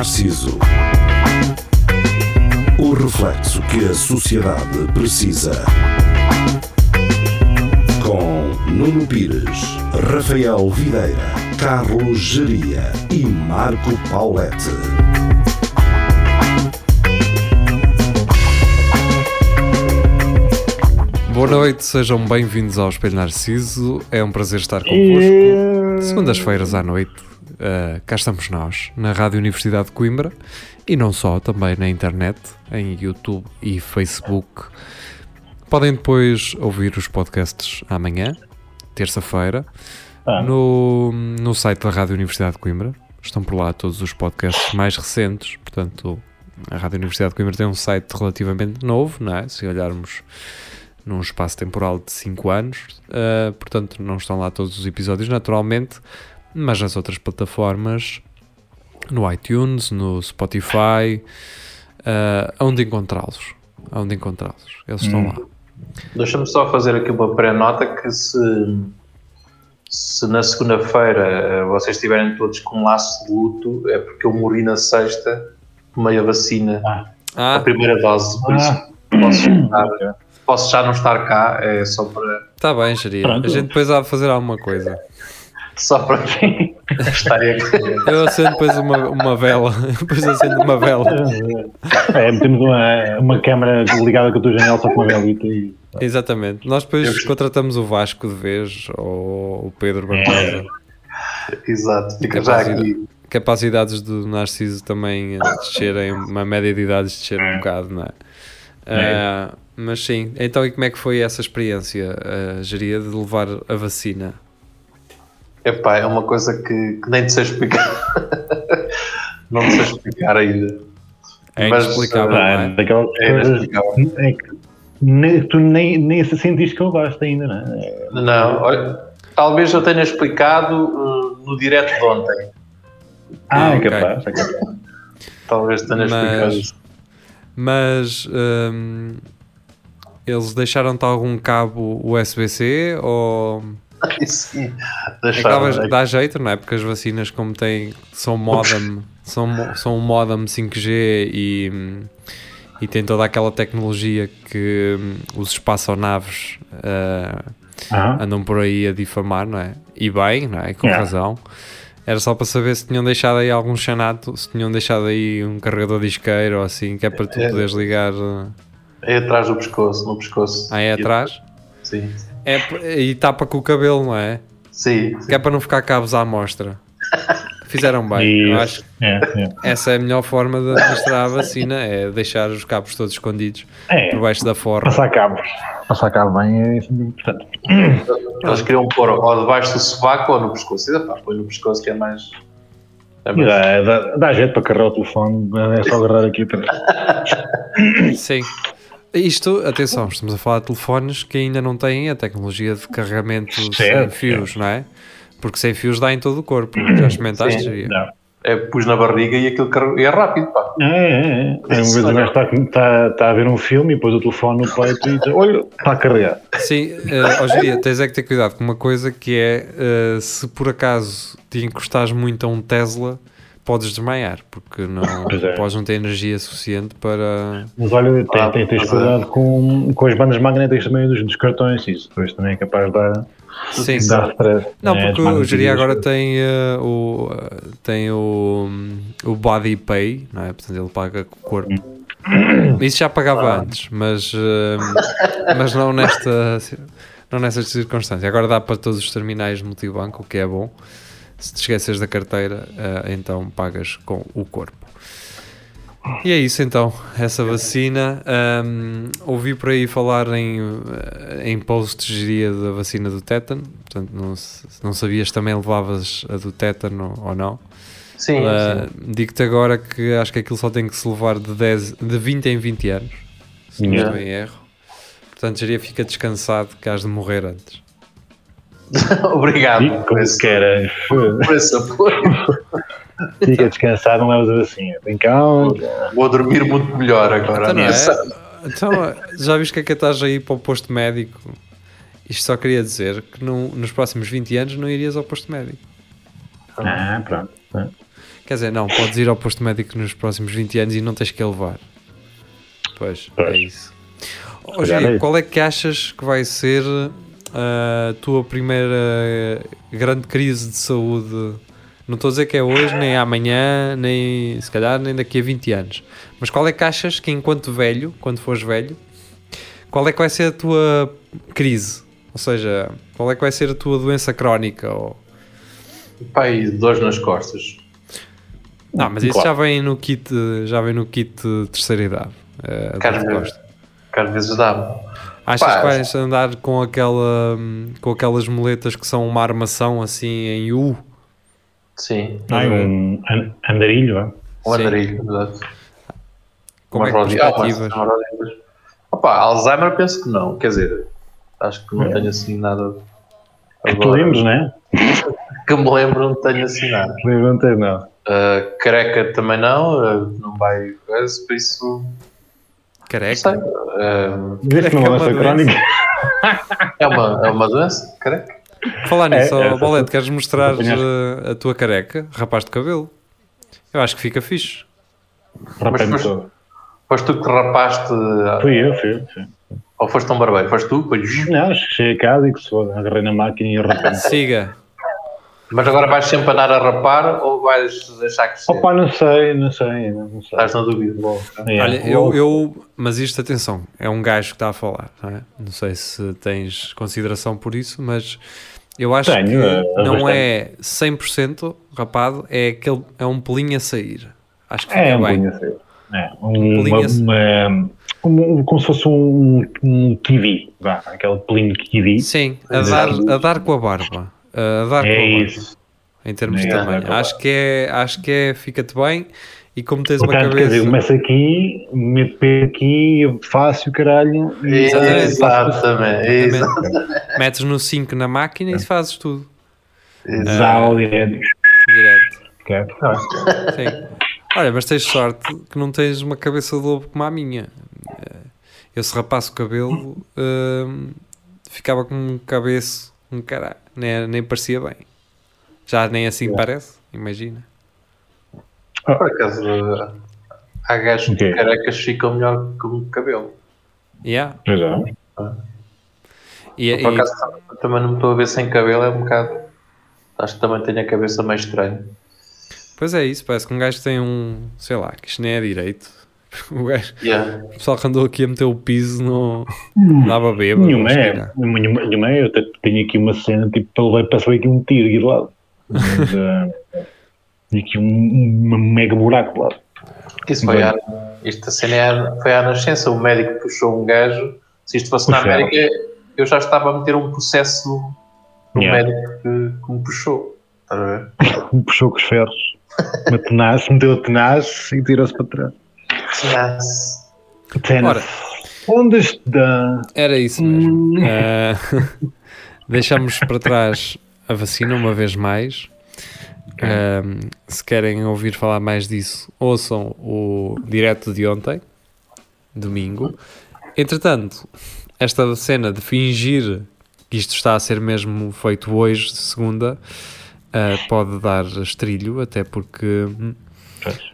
Narciso. O reflexo que a sociedade precisa. Com Nuno Pires, Rafael Videira, Carlos Geria e Marco Paulette. Boa noite, sejam bem-vindos ao Espelho Narciso. É um prazer estar convosco. Segundas-feiras à noite, uh, cá estamos nós, na Rádio Universidade de Coimbra e não só, também na internet, em YouTube e Facebook. Podem depois ouvir os podcasts amanhã, terça-feira, Ah. no, no site da Rádio Universidade de Coimbra. Estão por lá todos os podcasts mais recentes, portanto, a Rádio Universidade de Coimbra tem um site relativamente novo, não é? Se olharmos num espaço temporal de 5 anos, uh, portanto não estão lá todos os episódios naturalmente, mas nas outras plataformas, no iTunes, no Spotify, uh, onde encontrá-los, onde encontrá-los, eles estão lá. Deixa-me só fazer aqui uma pré-nota que se, se na segunda-feira eh, vocês estiverem todos com um laço de luto é porque eu morri na sexta, tomei a vacina, a Ah, primeira dose, por Ah. isso posso, estar- posso já não estar cá, é só para, está bem, Jeria. Pronto. A gente depois há de fazer alguma coisa. Só para estar aqui. Eu acendo depois uma, uma vela, depois acendo uma vela. É, metemos uma, uma câmera ligada com a tua janela só com uma velita e. Exatamente. Nós depois Eu- contratamos o Vasco de vez ou o Pedro Barbosa. Exato, fica já aqui. capacidades do Narciso também a descerem, uma média de idades descer um bocado, não é? Ah, mas sim, então e como é que foi essa experiência, a geria, de levar a vacina? Epá, é uma coisa que, que nem te sei explicar. não te sei explicar ainda. É Mas, inexplicável, Ah, não é? daquelas É coisas. inexplicável. É que nem, tu nem, nem se sentiste que levaste ainda, não é? Não, olha, talvez eu tenha explicado uh, no direto de ontem. Ah, Ah, é ok. capaz. É capaz. Talvez tenha Mas- explicado isso. Mas hum, eles deixaram-te algum cabo USB-C ou Sim, é dá jeito, não é? Porque as vacinas, como têm, são modem, são, são um modem 5G e, e tem toda aquela tecnologia que hum, os espaçonaves ah, Ah, andam por aí a difamar, não é? E bem, não é? Com Yeah. razão. Era só para saber se tinham deixado aí algum chanato, se tinham deixado aí um carregador de isqueiro ou assim, que é para tu É. poderes ligar. uh, É atrás do pescoço, no pescoço. Aí é atrás. Sim. É, e tapa com o cabelo, não é? Sim, Que é para não ficar cabos à amostra. Fizeram bem. Eu acho. É, é. que essa é a melhor forma de administrar a vacina, é deixar os cabos todos escondidos É, por baixo da forra. passar cabos. Passar cabo bem é importante. eles queriam pôr ou debaixo do sovaco ou no pescoço. E, põe no pescoço que é mais. É mais dá, dá, dá jeito para carregar o telefone, é só agarrar aqui atrás. Sim. Isto, atenção, estamos a falar de telefones que ainda não têm a tecnologia de carregamento sem Certo, fios, não é? Porque sem fios dá em todo o corpo. Já experimentaste? Sim, é pus na barriga e aquilo e é rápido, pá. É, é, é. Uma vez o gajo está, está, está a ver um filme e depois o telefone no peito e diz: Olha, está a carregar. Sim, uh, hoje em dia tens é que ter cuidado com uma coisa que é uh, se por acaso te encostares muito a um Tesla, podes desmaiar, porque não é. podes não ter energia suficiente para. Mas olha, tem, Ah, tem, tens mas é. cuidado com, com as bandas magnéticas também dos, dos cartões, isso depois também é capaz de dar, Sim, de dar stress. Não, É, porque o magnéticas. agora tem, uh, o, uh, tem o, o Body Pay, não é? Portanto, ele paga com o corpo. Isso já pagava antes, mas, uh, mas não, nesta, não nesta circunstância. Agora dá para todos os terminais de multibanco, o que é bom. Se te esqueces da carteira, uh, então pagas com o corpo. E é isso então, essa vacina. Um, ouvi por aí falar em, uh, em posts diria da vacina do tétano, portanto não, não sabias também levavas a do tétano ou não. Sim, Uh, sim. Digo-te agora que acho que aquilo só tem que se levar de, 10, de 20 em 20 anos, se não Yeah. estou em erro. Portanto, diria fica descansado que has de morrer antes. Obrigado E por como esse, queira, por esse apoio. fica descansado, não levas a vacina. Vem cá, Vou dormir muito melhor agora. Então, não é? Então, já viste que é que estás aí para o posto médico? Isto só queria dizer que no- nos próximos 20 anos não irias ao posto médico. Ah, pronto. Quer dizer, não, podes ir ao posto médico nos próximos 20 anos e não tens que a levar. Pois, é Pois. isso. É isso. qual é que achas que vai ser a tua primeira grande crise de saúde? Não estou a dizer que é hoje, nem amanhã, nem se calhar nem daqui a 20 anos. Mas qual é que achas que enquanto velho, quando fores velho, qual é que vai ser a tua crise? Ou seja, qual é que vai ser a tua doença crónica? Ou... E dores nas costas. Não, mas isso Claro. já vem no kit, já vem no kit de terceira idade. eh, de costas. que às vezes dá-me. Achas Pá, que vais andar com, aquela, hum, com aquelas moletas que são uma armação assim em U? Sim. Ai, um an- andarilho, é? Um Sim. andarilho, exato. Como é que rodinhas. Ah, perspectivas? Opa, Alzheimer penso que não. Quer dizer, acho que não É. tenho assim nada. Que te Agora, lembres, né? que me lembro, não tenho assim nada. Não tens, não. Uh, careca também não, uh, não vai coisa, por isso não Careca? Uh, Viste é numa uma doença crónica? é, uma, é uma doença, careca? Falar nisso, É, é, Bolete, queres mostrar apanhaste. eh, a tua careca? Rapaz de cabelo? Eu acho que fica fixe. Mas- todo. Foste tu que rapaste, Fui eu, fui eu. ou foste um barbeiro? Foste tu? Pois. Não, cheguei a casa e que se foda, agarrei na máquina e rapei Siga. Mas agora vais sempre andar a rapar ou vais deixar crescer? Opa, não sei, não sei, não sei. Estás na dúvida. É, Olha, eu, eu. Mas isto, atenção, é um gajo que está a falar, não é? Não sei se tens consideração por isso, mas eu acho Tenho, que é, não bastante. é 100% rapado, é, aquele, é um pelinho a sair. Acho que fica É, um bem. bolinho assim. É, um, pelinho uma, assim. uma- um- como se fosse um, um kiwi, vá, aquele pelinho kiwi. Sim, a dar, a dar com a barba. A dar com É barba. isso. Em termos de É, tamanho. dar com a Acho que é, acho que é, fica-te bem. E como tens uma Portanto, quer cabeça. dizer, começa aqui, meto pé aqui, faço o caralho e Exatamente. Exatamente. Exatamente. Exatamente. Metes no 5 na máquina e fazes tudo. já ao direto. Direto. Ok, tá bem. Sim. Olha, mas tens sorte que não tens uma cabeça de lobo como a minha. Eh, Eu se rapasse o cabelo hum, ficava com um cabeço, um caralho, nem, nem parecia bem. Já nem assim parece, imagina. Por acaso, há gajos O quê? que carecas ficam melhor com o cabelo. Yeah. Pois é. E, Por e- acaso, também não me estou a ver sem cabelo, é um bocado. Acho que também tenho a cabeça meio estranha. pois é isso, parece que um gajo tem um, sei lá, que isto nem é direito. O, gajo, Yeah. o pessoal que andou aqui a meter o piso não dava bêbado. Nenhuma é, nenhuma, nenhuma é. Eu até tenho aqui uma cena, tipo, para levar, passou aqui um tiro aqui de lado. Mas, e aqui um, um mega buraco de lado. Isso foi Bem. a, isto a cena é a- foi à nascença. O médico puxou um gajo. Se isto fosse na Puxaram. América, eu já estava a meter um processo no Yeah. médico que, que me puxou. Estás a ver? Me puxou com os ferros. Uma tenaz, meteu a tenaz e tirou-se para trás. Yes. Ora. Onde está? Era isso mesmo. Ah, deixamos para trás a vacina uma vez mais. Ahm, se querem ouvir falar mais disso, ouçam o direto de ontem, domingo. Entretanto, esta cena de fingir que isto está a ser mesmo feito hoje, segunda, ah, pode dar estrilho, até porque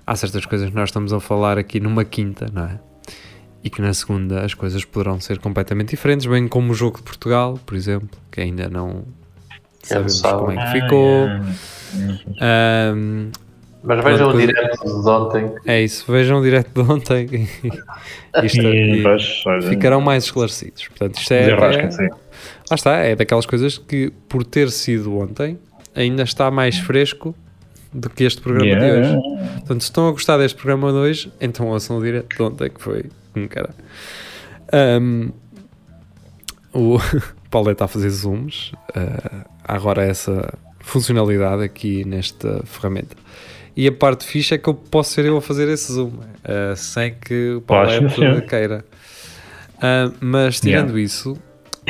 há certas coisas que nós estamos a falar aqui numa quinta, não é? E que na segunda as coisas poderão ser completamente diferentes, bem como o jogo de Portugal, por exemplo, que ainda não sabemos sabe. como é que Ah, ficou. é. Ahm, Mas vejam o direto de ontem. é isso, vejam o direto de ontem Isto- E, e pois, olha, ficarão mais esclarecidos. Portanto, isto é, desenrasca-se. é, lá está, é daquelas coisas que por ter sido ontem ainda está mais fresco do que este programa de Yeah. hoje. Portanto, se estão a gostar deste programa de hoje, então ouçam o direto de ontem, que foi um cara. Ahm, o Paulo está a fazer zooms. há agora essa funcionalidade aqui nesta ferramenta. E a parte fixe é que eu posso ser eu a fazer esse zoom, ah, sem que o Paulo sim. queira. Ah, mas tirando isso,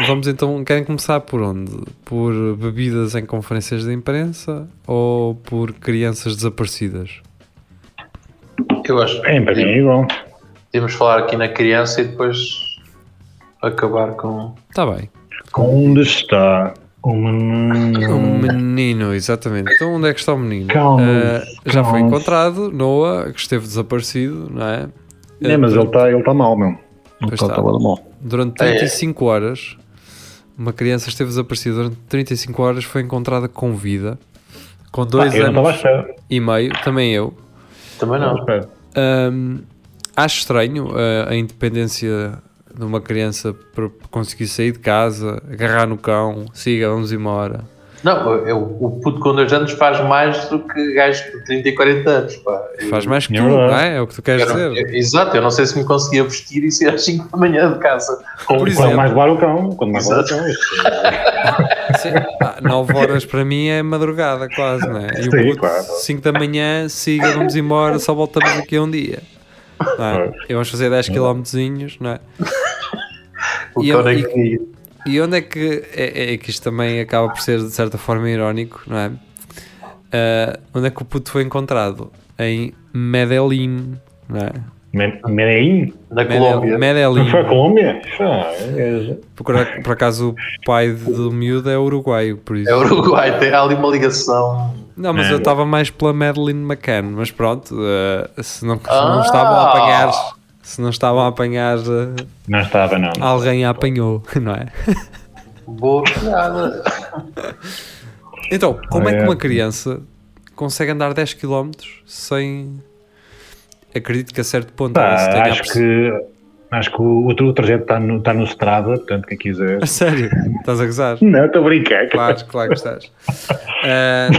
vamos então. Querem começar por onde? Por bebidas em conferências de imprensa ou por crianças desaparecidas? Eu acho É, para mim é igual. podíamos falar aqui na criança e depois acabar com. Está Tá bem. Onde está O menino. O menino, exatamente. Então onde é que está o menino? Calma, Ah, já foi encontrado, Noah, que esteve desaparecido, não é? É, mas ele está ele tá mal, meu. Ele está está. tá mal. Durante É. 35 horas, uma criança esteve desaparecida durante 35 horas, foi encontrada com vida, com dois Ah, anos e meio, também eu. Também Não. Ahm, acho estranho ah, a independência de uma criança para conseguir sair de casa, agarrar no cão, siga, vamos embora. Não, eu, o puto com 2 anos faz mais do que gajos com 30 e 40 anos. Pá. Faz mais que É tu, não é? É o que tu queres eu não- dizer. eu- exato, eu não sei se me conseguia vestir e sair às 5 da manhã de casa. Com Por exemplo. Quando mais levar o cão, quando mais levar o cão. Sim, 9 horas para mim é madrugada quase, não é? E Sim, o puto, claro. 5 da manhã, siga, vamos embora, só voltamos daqui a um dia. Não é? E vamos fazer 10 km, não é? O E cão eu- e-. E onde é que é, é que isto também acaba por ser de certa forma irónico, não é? Ah, onde é que o puto foi encontrado? Em Medellín, não é? Me- Medellín? Medel- Colômbia. Medellín. Foi a Colômbia? Ah, é- Por, por acaso o pai do miúdo é uruguaio, por isso. É Uruguai, tem ali uma ligação. Não, mas É. eu estava mais pela Madeline McCann, mas pronto, eh, se, não, Ah. não estavam a apanhar, se não estavam a apanhar, eh, Não estava, não. alguém a apanhou, não é? Boa piada. Então, como é que É. uma criança consegue andar 10 km sem. Acredito que a certo ponto tenha acho apercebido- que acho que o, o trajeto está no, está no Strava, portanto, quem quiser. A sério? Estás a gozar? Não, estou a brincar. Claro, claro que estás. Eh,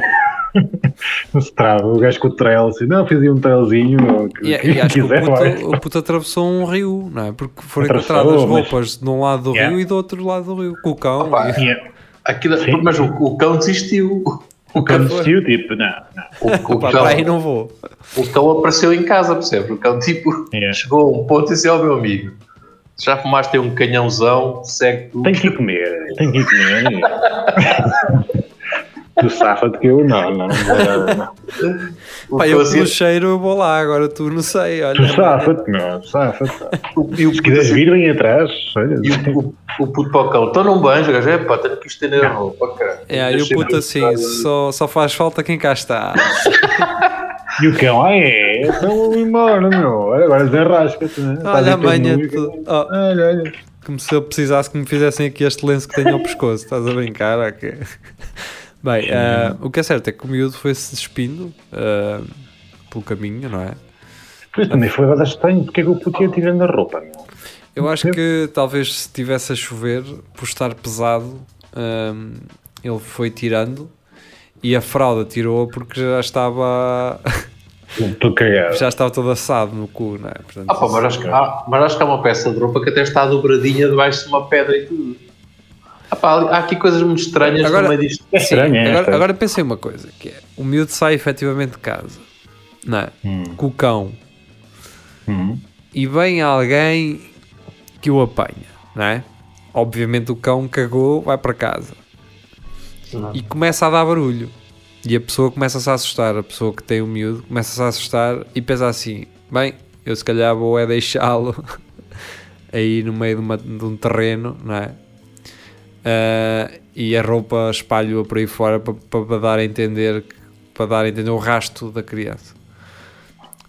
No Strava, o gajo com o trail, assim, não, fiz aí um trailzinho. que- e, e acho que o quiser, puto, o puto atravessou um rio, não é? Porque foram Atravessou, encontradas mas- roupas de um lado do Yeah. rio e do outro lado do rio, com o cão. Opa, e- Yeah. Aquilo, mas o, o cão desistiu. O cão, desistiu, tipo, não, não. o, o cão, aí não vou. o cão apareceu em casa, percebe? O cão tipo Yeah. chegou a um ponto e disse ao meu amigo: já fumaste um canhãozão, segue tu. Tem que ir comer, tem que ir comer. tu safa-te que eu não, não, não, vou- não. O Pá, eu assim- pelo cheiro eu vou lá, agora tu não sei, olha. Tu safa-te, meu, safa-te. e Se quiseres vir, vem atrás. Olha, E o, o, o puto para o cão, estou num banjo, o gajo, epá, tenho que estender a roupa, cara. É, e o puto assim, só, só faz falta quem cá está. E o cão, ah é, então vou embora, meu. Olha, agora desenrasca-te, né? Olha aí a todo manha, nu e- tu- oh, Olha, olha. como se eu precisasse que me fizessem aqui este lenço que tenho ao pescoço, estás a brincar? ok? Bem, ah, o que é certo é que o miúdo foi-se despindo ah, pelo caminho, não é? Pois também foi agora estranho, porque é que o puto ia tirando a roupa, meu? Eu acho que talvez se tivesse a chover, por estar pesado, hum, ele foi tirando e a fralda tirou porque já estava já estava todo assado no cu, não é? Portanto, Ah, pá, mas, acho que, há, mas acho que há uma peça de roupa que até está dobradinha debaixo de uma pedra e tudo. Ah, pá, ali- há aqui coisas muito estranhas Agora- no meio disto. É estranho, é? agora, agora pensei uma coisa, que é, o miúdo sai efetivamente de casa, não é? Hum, Com o cão hum. e vem alguém que o apanha, não é? Obviamente o cão cagou, vai para casa Não. e começa a dar barulho. E a pessoa começa-se a assustar, a pessoa que tem o miúdo começa-se a assustar e pensa assim: bem, eu se calhar vou é deixá-lo aí no meio de, uma- de um terreno, não é? Ah, e a roupa espalho-a por aí fora para, para dar a entender para dar a entender o rasto da criança.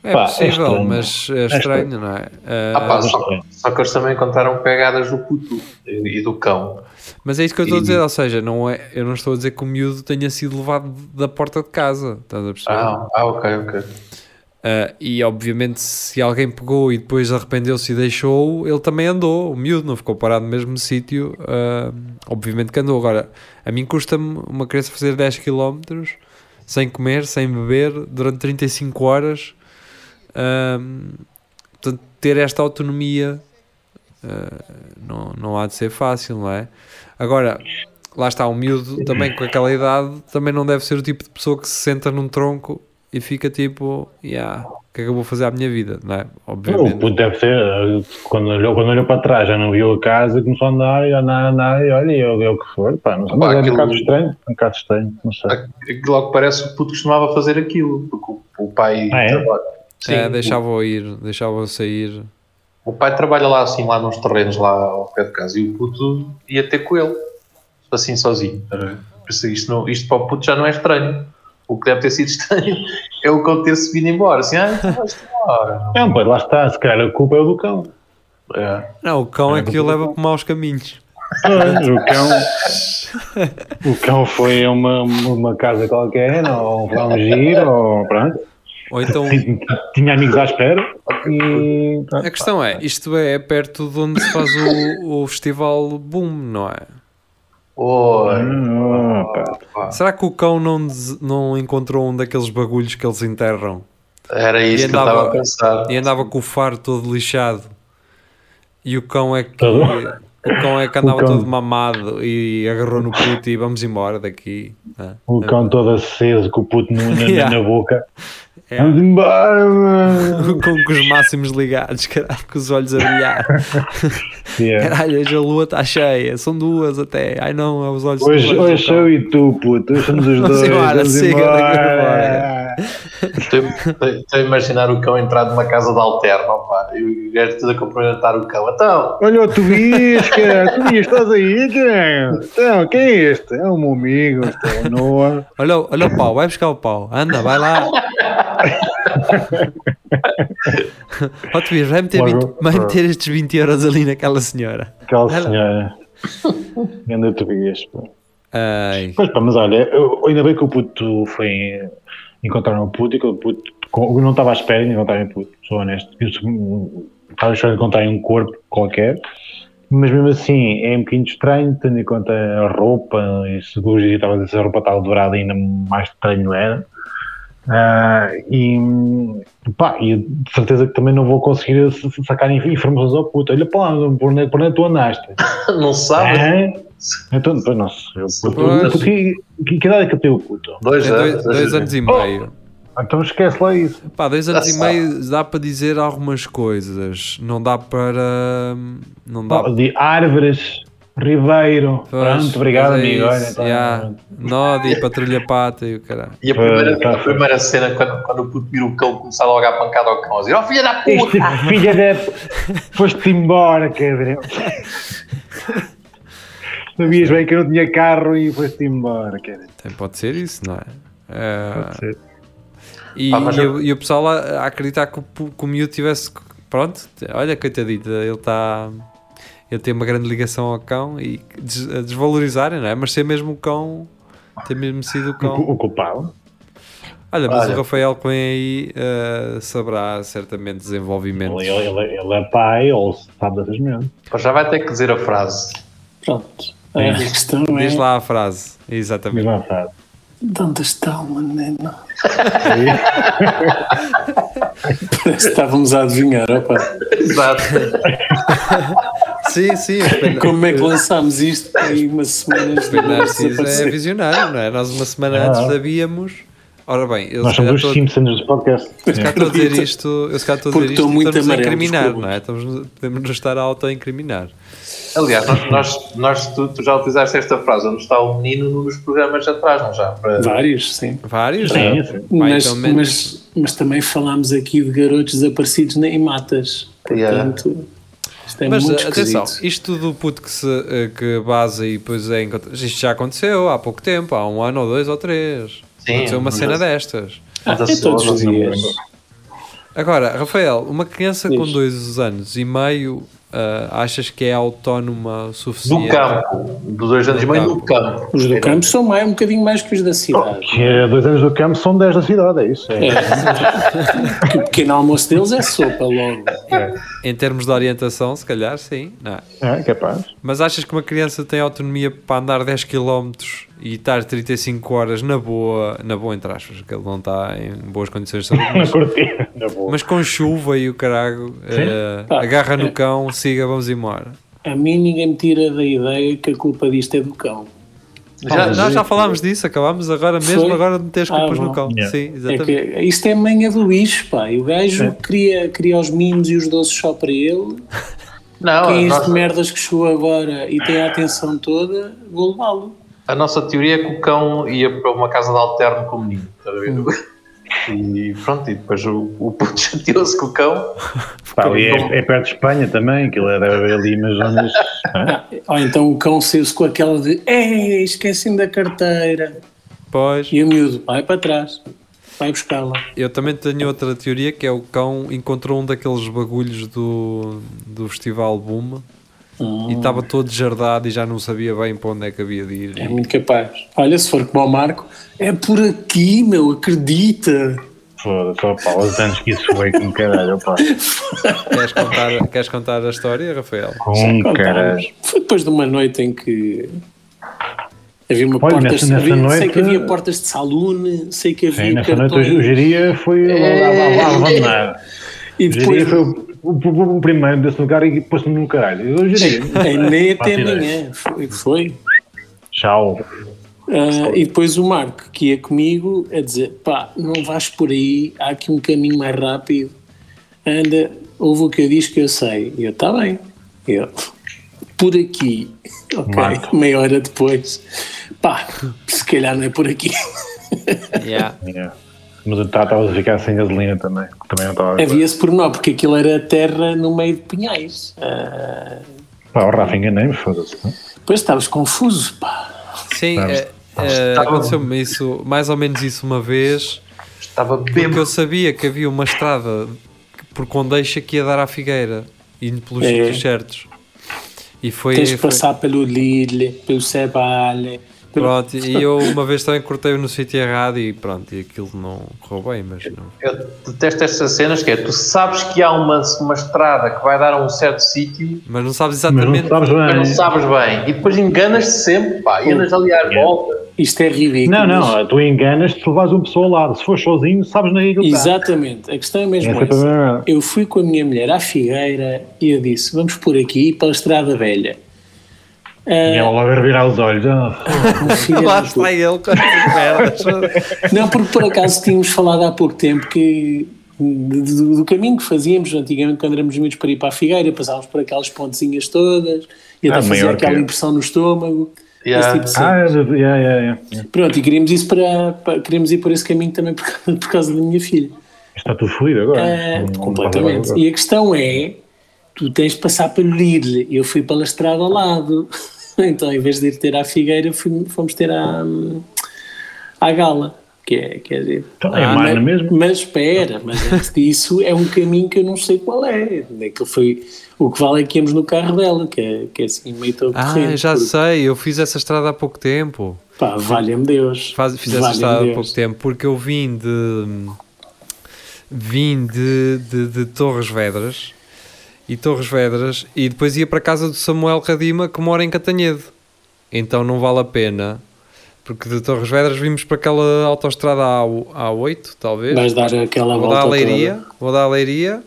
É Pá, é possível, estranho. mas é estranho, não é? Ah, pá, Ah, só, só que eles também contaram pegadas do puto e, e do cão. Mas é isso que eu estou a E- dizer, ou seja, não é, eu não estou a dizer que o miúdo tenha sido levado da porta de casa, estás a perceber? Ah, ah ok, ok. Ah, e obviamente se alguém pegou e depois arrependeu-se e deixou, ele também andou, o miúdo não ficou parado no mesmo sítio, ah, obviamente que andou. Agora, a mim custa-me uma criança fazer 10 km sem comer, sem beber, durante 35 horas, ah, portanto, ter esta autonomia não, não há de ser fácil, não é? Agora, lá está, o miúdo também com aquela idade também não deve ser o tipo de pessoa que se senta num tronco e fica tipo, yeah, o que é que eu vou fazer à minha vida, não é? O Obviamente. puto deve ser, eh, quando olhou, quando olhou para trás, já não viu a casa, começou a andar e andar, a andar, e olha, e é o- é o que for, pá, não sei, mas é um bocado estranho, um bocado estranho, não sei. Aquilo logo parece que o puto costumava fazer aquilo, porque o, o pai Ah, é? trabalha. Sim, É, deixava-o ir, deixava-o sair. o, o pai trabalha lá assim, lá nos terrenos, lá ao pé de casa, e o puto ia ter com ele. assim sozinho. Por isso isto, não, isto para o puto já não é estranho. O que deve ter sido estranho é o cão ter-se vindo embora. Assim, ah, então embora. Não, pois lá está, se calhar a culpa é o do cão. É. Não, o cão é que o leva por maus caminhos. Pois, o cão. O cão foi a uma, uma casa qualquer, ou a um giro, ou pronto. Ou então, Tinha amigos à espera e. a questão é, isto é perto de onde se faz o, o festival Boom, não é? Oi. Pá, Será que o cão não, não encontrou um daqueles bagulhos que eles enterram? Era isso E que eu andava- estava a pensar. E andava com o faro todo lixado. E o cão é que. Todo? O cão é que andava todo mamado e agarrou no puto e vamos embora daqui. né? O cão todo aceso, com o puto na, Yeah. na boca. É. Vamos embora, mano. Com os máximos ligados, caralho, com os olhos a brilhar. Yeah. Caralho, hoje a lua está cheia, são duas até. Ai não, é os olhos Hoje, hoje cão. sou e tu, puto. Hoje somos os dois. embora, Vamos siga, embora. Estou, a imaginar o cão entrar numa casa de alterno, opá, e o gajo tudo a cumprimentar o cão. Então, Olha o Tobias, cara. Tobias, estás aí, cara? Então, quem é este? É o meu amigo, este é o Noah. Olha, olha o pau, vai buscar o pau. Anda, vai lá. Ó tu vai meter, Logo- 20, vai meter estes 20 euros ali naquela senhora. Aquela Olha. senhora. Anda Tobias, pô. Ai, Pois pá, mas olha, eu- ainda bem que o puto foi encontrar o puto e que o puto eu não estava à espera de encontrar o puto, sou honesto. Eu Estava à espera de encontrar um corpo qualquer, mas mesmo assim é um bocadinho estranho, tendo em conta a roupa, e se o estava a dizer a roupa estava dourada, ainda mais estranho era. Ah, e pá, e de certeza que também não vou conseguir sacar informações ao puto. Olha, pá, por onde, por onde tu andaste? não sabe? Hã? Então, pois não sei. Que, que, que idade é que tem o puto? Dois anos. dois, dois anos e meio. Então esquece lá isso. Pá, dois anos Já e meio dá para dizer algumas coisas. Não dá para. Não dá Oh, de árvores, Ribeiro. Pois, Pronto, obrigado, é amigo. Olha, yeah. Nodi, patrulha pata e o caralho. E a primeira, Tá, a primeira cena, quando, quando o puto vira o cão, começar logo a pancada ao cão, a dizer: Oh filha da puta! filha da. Foste embora, cabrão. Sabias bem que eu não tinha carro e foste embora, cabrão. Pode ser isso, não é? É, Pode ser. E, Ah, e eu- o- e o pessoal a, a acreditar que o, que o miúdo tivesse. Pronto, olha, coitadito, ele está. Ele tem uma grande ligação ao cão e des, a desvalorizarem, não é? Mas ser mesmo o cão. Ter mesmo sido o cão. o culpado. Olha, mas Olha. o Rafael que vem aí eh, saberá certamente desenvolvimentos. Ele, ele- ele é pai ou sabe dessas merdas. Pô, Já vai ter que dizer a frase. Pronto. A questão é. Diz lá a frase, exatamente. Mesma frase. Onde está o menino? Parece que estávamos a adivinhar. Opa. Exato. Sim, sim, Como é que lançámos isto aí uma semana antes de Narciso é visionário, não é? Nós uma semana Ah. antes sabíamos. Ora bem, eu Nós se somos os Simpsons dos podcasts. se calhar estou a dizer isto, eu se calhar estou a dizer Porque isto estou muito estamos a incriminar, desculpa. não é? Estamos, podemos nos estar a auto-incriminar. Aliás, nós, nós, nós- tu, tu já utilizaste esta frase, onde está o menino nos programas atrás, não já? Para- Vários, sim. Vários, Sim, não é? sim. Mas, mas, mas também falámos aqui de garotos desaparecidos nem em matas. Yeah. Portanto, isto é Mas atenção, isto do puto que, se, eh, que base e depois é encontrado. Isto já aconteceu há pouco tempo, há um ano ou dois ou três. Sim, aconteceu uma cena destas. Ah, é todos os dias. Agora, Rafael, uma criança com Diz. dois anos e meio, ah, achas que é autónoma o Do suficiente? campo, dos dois anos e Do meio do campo. Os do campo são mais, um bocadinho mais que os da cidade. Que é dois anos do campo são 10 da cidade, é isso. É. É. Que o pequeno almoço deles é sopa logo. Em termos de orientação, se calhar sim. Não é? É, capaz. Mas achas que uma criança tem autonomia para andar 10 km e estar 35 horas na boa, na boa entre aspas, que ele não está em boas condições de saúde, Na mas, cortina, na boa. mas com chuva e o carago, eh, Pá, agarra no é. cão, siga, vamos embora. A mim ninguém me tira da ideia que a culpa disto é do cão. Já, nós já isso- falámos disso, acabámos agora mesmo Foi? agora de meter as Ah, culpas no bom. cão. Yeah. Sim, É exatamente. que isto é manha do bicho, pá. E o gajo É. cria, cria os mimos e os doces só para ele. Não, Quem é este nossa, merdas que chegou agora e tem a atenção toda, vou levá-lo. A nossa teoria é que o cão ia para uma casa de alterno com o menino. ver? E pronto, e depois o, o puto chateou-se com o cão. Pá, ali é, é perto de Espanha também, aquilo é, haver ali umas zonas. hã? Ou então o cão saiu-se com aquela de Ei, esqueci-me da carteira. Pois, E o miúdo, vai para trás, vai buscá-la. eu também tenho outra teoria que é o cão encontrou um daqueles bagulhos do, do Festival Boom e estava todo desjardado e já não sabia bem para onde é que havia de ir. É muito capaz. Olha, se for como o Marco, é por aqui, meu, acredita. Foda-se, pá, os anos que isso foi com caralho, pá. Queres, contar, queres contar a história, Rafael? Com caralho. Foi depois de uma noite em que havia uma Olha, portas, nessa- nessa havia- sei noite- que havia portas de salune, sei que havia Sim, nessa noite cartões. o Geria foi abandonar. e O depois Geria foi o, o, o- o primeiro desse lugar e pôs-me no caralho. Eu. É, nem até amanhã. Foi. foi. Tchau. Ah, e depois o Marco, que ia comigo, a dizer: pá, não vais por aí, há aqui um caminho mais rápido. Anda, ouve o que eu diz que eu sei. E eu, está bem. E Eu, por aqui. Ok, Marco. meia hora depois. Pá, se calhar não é por aqui. Yeah. Yeah. Mas eu estava a ficar sem gasolina também. que Também não estava. Havia esse pormenor, porque aquilo era terra no meio de pinhais. Ah, Pá, o Rafa enganei-me, foda-se. depois estavas confuso, pá. Sim, é, é, aconteceu-me isso, mais ou menos isso uma vez, Estava porque bêbado. eu sabia que havia uma estrada por Condeixa que ia dar à Figueira, indo pelos É. certos. E foi, Tens de foi- passar pelo Lille, pelo Sebale. Pronto, e eu uma vez também cortei no sítio errado e pronto, e aquilo não correu bem, mas não. Eu detesto estas cenas que é, tu sabes que há uma, uma estrada que vai dar a um certo sítio, Mas não sabes Mas não exatamente. sabes mas não bem. sabes bem. E depois enganas-te sempre, pá. E andas ali à volta. Isto é ridículo. Não, não, tu enganas-te se levas uma pessoa ao lado. Se for sozinho, sabes na que. Exatamente, a questão é mesmo Essa é a essa. primeira. Eu fui com a minha mulher à Figueira e eu disse: vamos por aqui pela Estrada Velha. E ela logo a revirar os olhos. Ah, Ah, Lá está ele com merdas. Não, porque por acaso tínhamos falado há pouco tempo que do, do caminho que fazíamos antigamente quando éramos miúdos para ir para a Figueira, passávamos por aquelas pontezinhas todas e até Ah, fazia aquela que- impressão no estômago. Yeah. Esse tipo ah yeah, yeah, yeah. Pronto, e queríamos, isso para, para- queríamos ir por esse caminho também por, causa- por causa da minha filha. Está tudo fluido agora. Ah, Não- não completamente. passa E a questão é: tu tens de passar pelo Lille. Eu fui pela estrada ao lado. Então, em vez de ir ter à Figueira, fui- fomos ter à, à Gala. Que é, quer dizer. Então, é mar na mesma. Mas espera, mas antes disso é um caminho que eu não sei qual é. Aquilo foi, o que vale é que íamos no carro dela, que é, que é assim meio todo Ah, corrente, já porque, sei, eu fiz essa estrada há pouco tempo. Pá, valha-me Deus. Faz, fiz essa estrada há Deus. pouco tempo porque eu vim de vim de, de, de Torres Vedras e Torres Vedras e depois ia para a casa do Samuel Radima que mora em Catanhedo então não vale a pena porque de Torres Vedras vimos para aquela autoestrada A, A8 talvez Vais dar aquela vou volta dar a toda. Leiria vou dar a Leiria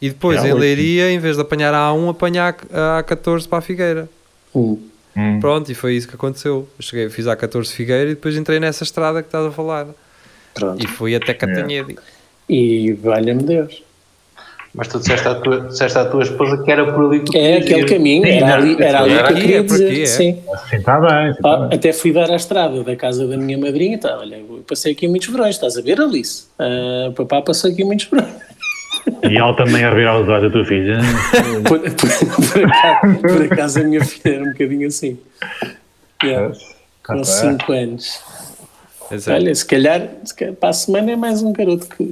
e depois É, em A8. Leiria em vez de apanhar a A1 apanhar a A14 para a Figueira Hum. Hum. Pronto, e foi isso que aconteceu. Eu cheguei, fiz a 14 Figueira e depois entrei nessa estrada que estás a falar. Pronto. E fui até Catanhede. E valha-me Deus. Mas tu disseste à, tua, disseste à tua esposa que era por ali que tu É aquele ir. caminho, Sim, era não, ali, era ali era que eu queria é dizer. aqui, é. Sim. Assim está bem. Assim Ah, bem. até fui dar à estrada da casa da minha madrinha. Tá, olha, eu passei aqui muitos verões, estás a ver, Alice? Ah, o papá passou aqui muitos verões. E ela também a revirar os olhos da tua filha. Por, por- por acaso, por acaso a minha filha era um bocadinho assim. Yeah, com Ah, 5 anos. É, Olha, se calhar, se calhar para a semana é mais um garoto que,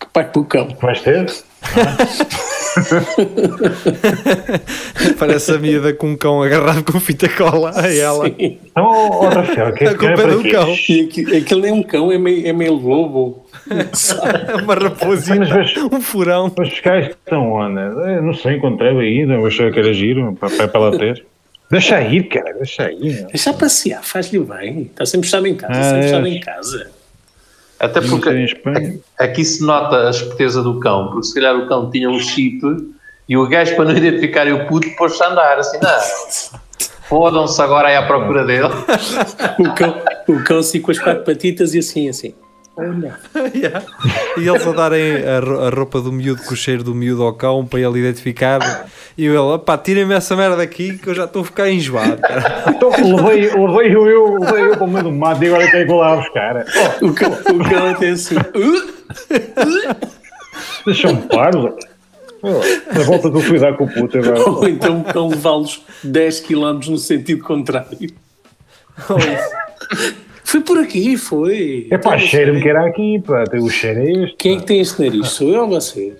que pai para o cão. Vais ter? parece a miúda com um cão agarrado com fita cola a ela. Sim. Então, ó Rafael, que A é culpa é para do quê? cão. E aqui- aquele nem um cão, é meio, é meio lobo. É uma raposinha, Mas um furão. Mas os cães estão onde? Eu não sei, encontrei aí, eu achei que era giro para, para, ela ter. Deixa ir, cara, deixa ir. Deixa passear, faz-lhe bem. Está sempre fechado em casa, Ah, sempre é. fechado em casa. Até porque aqui se nota a esperteza do cão, porque se calhar o cão tinha um chip e o gajo para não identificar o puto pôs-se a andar assim, não. Fodam-se agora aí à procura dele. O cão, o cão assim com as quatro patitas e assim, assim. Olha. Yeah. E eles a darem a, ro- a roupa do miúdo com o cheiro do miúdo ao cão para ele identificar. E ele, pá, tirem-me essa merda daqui que eu já estou a ficar enjoado. cara." Então levei, levei eu, eu, levei eu para o meio do mato e agora tenho que ir lá buscar. O cão, o cão até assim. Deixa-me parvo. Na volta que eu fui dar com o puto agora. Ou então o cão levá-los 10 km no sentido contrário. Foi por aqui, foi. É pá, Então, cheira-me que era aqui, pá. O cheiro é este. Quem é que tem este nariz? Sou eu ou vocês?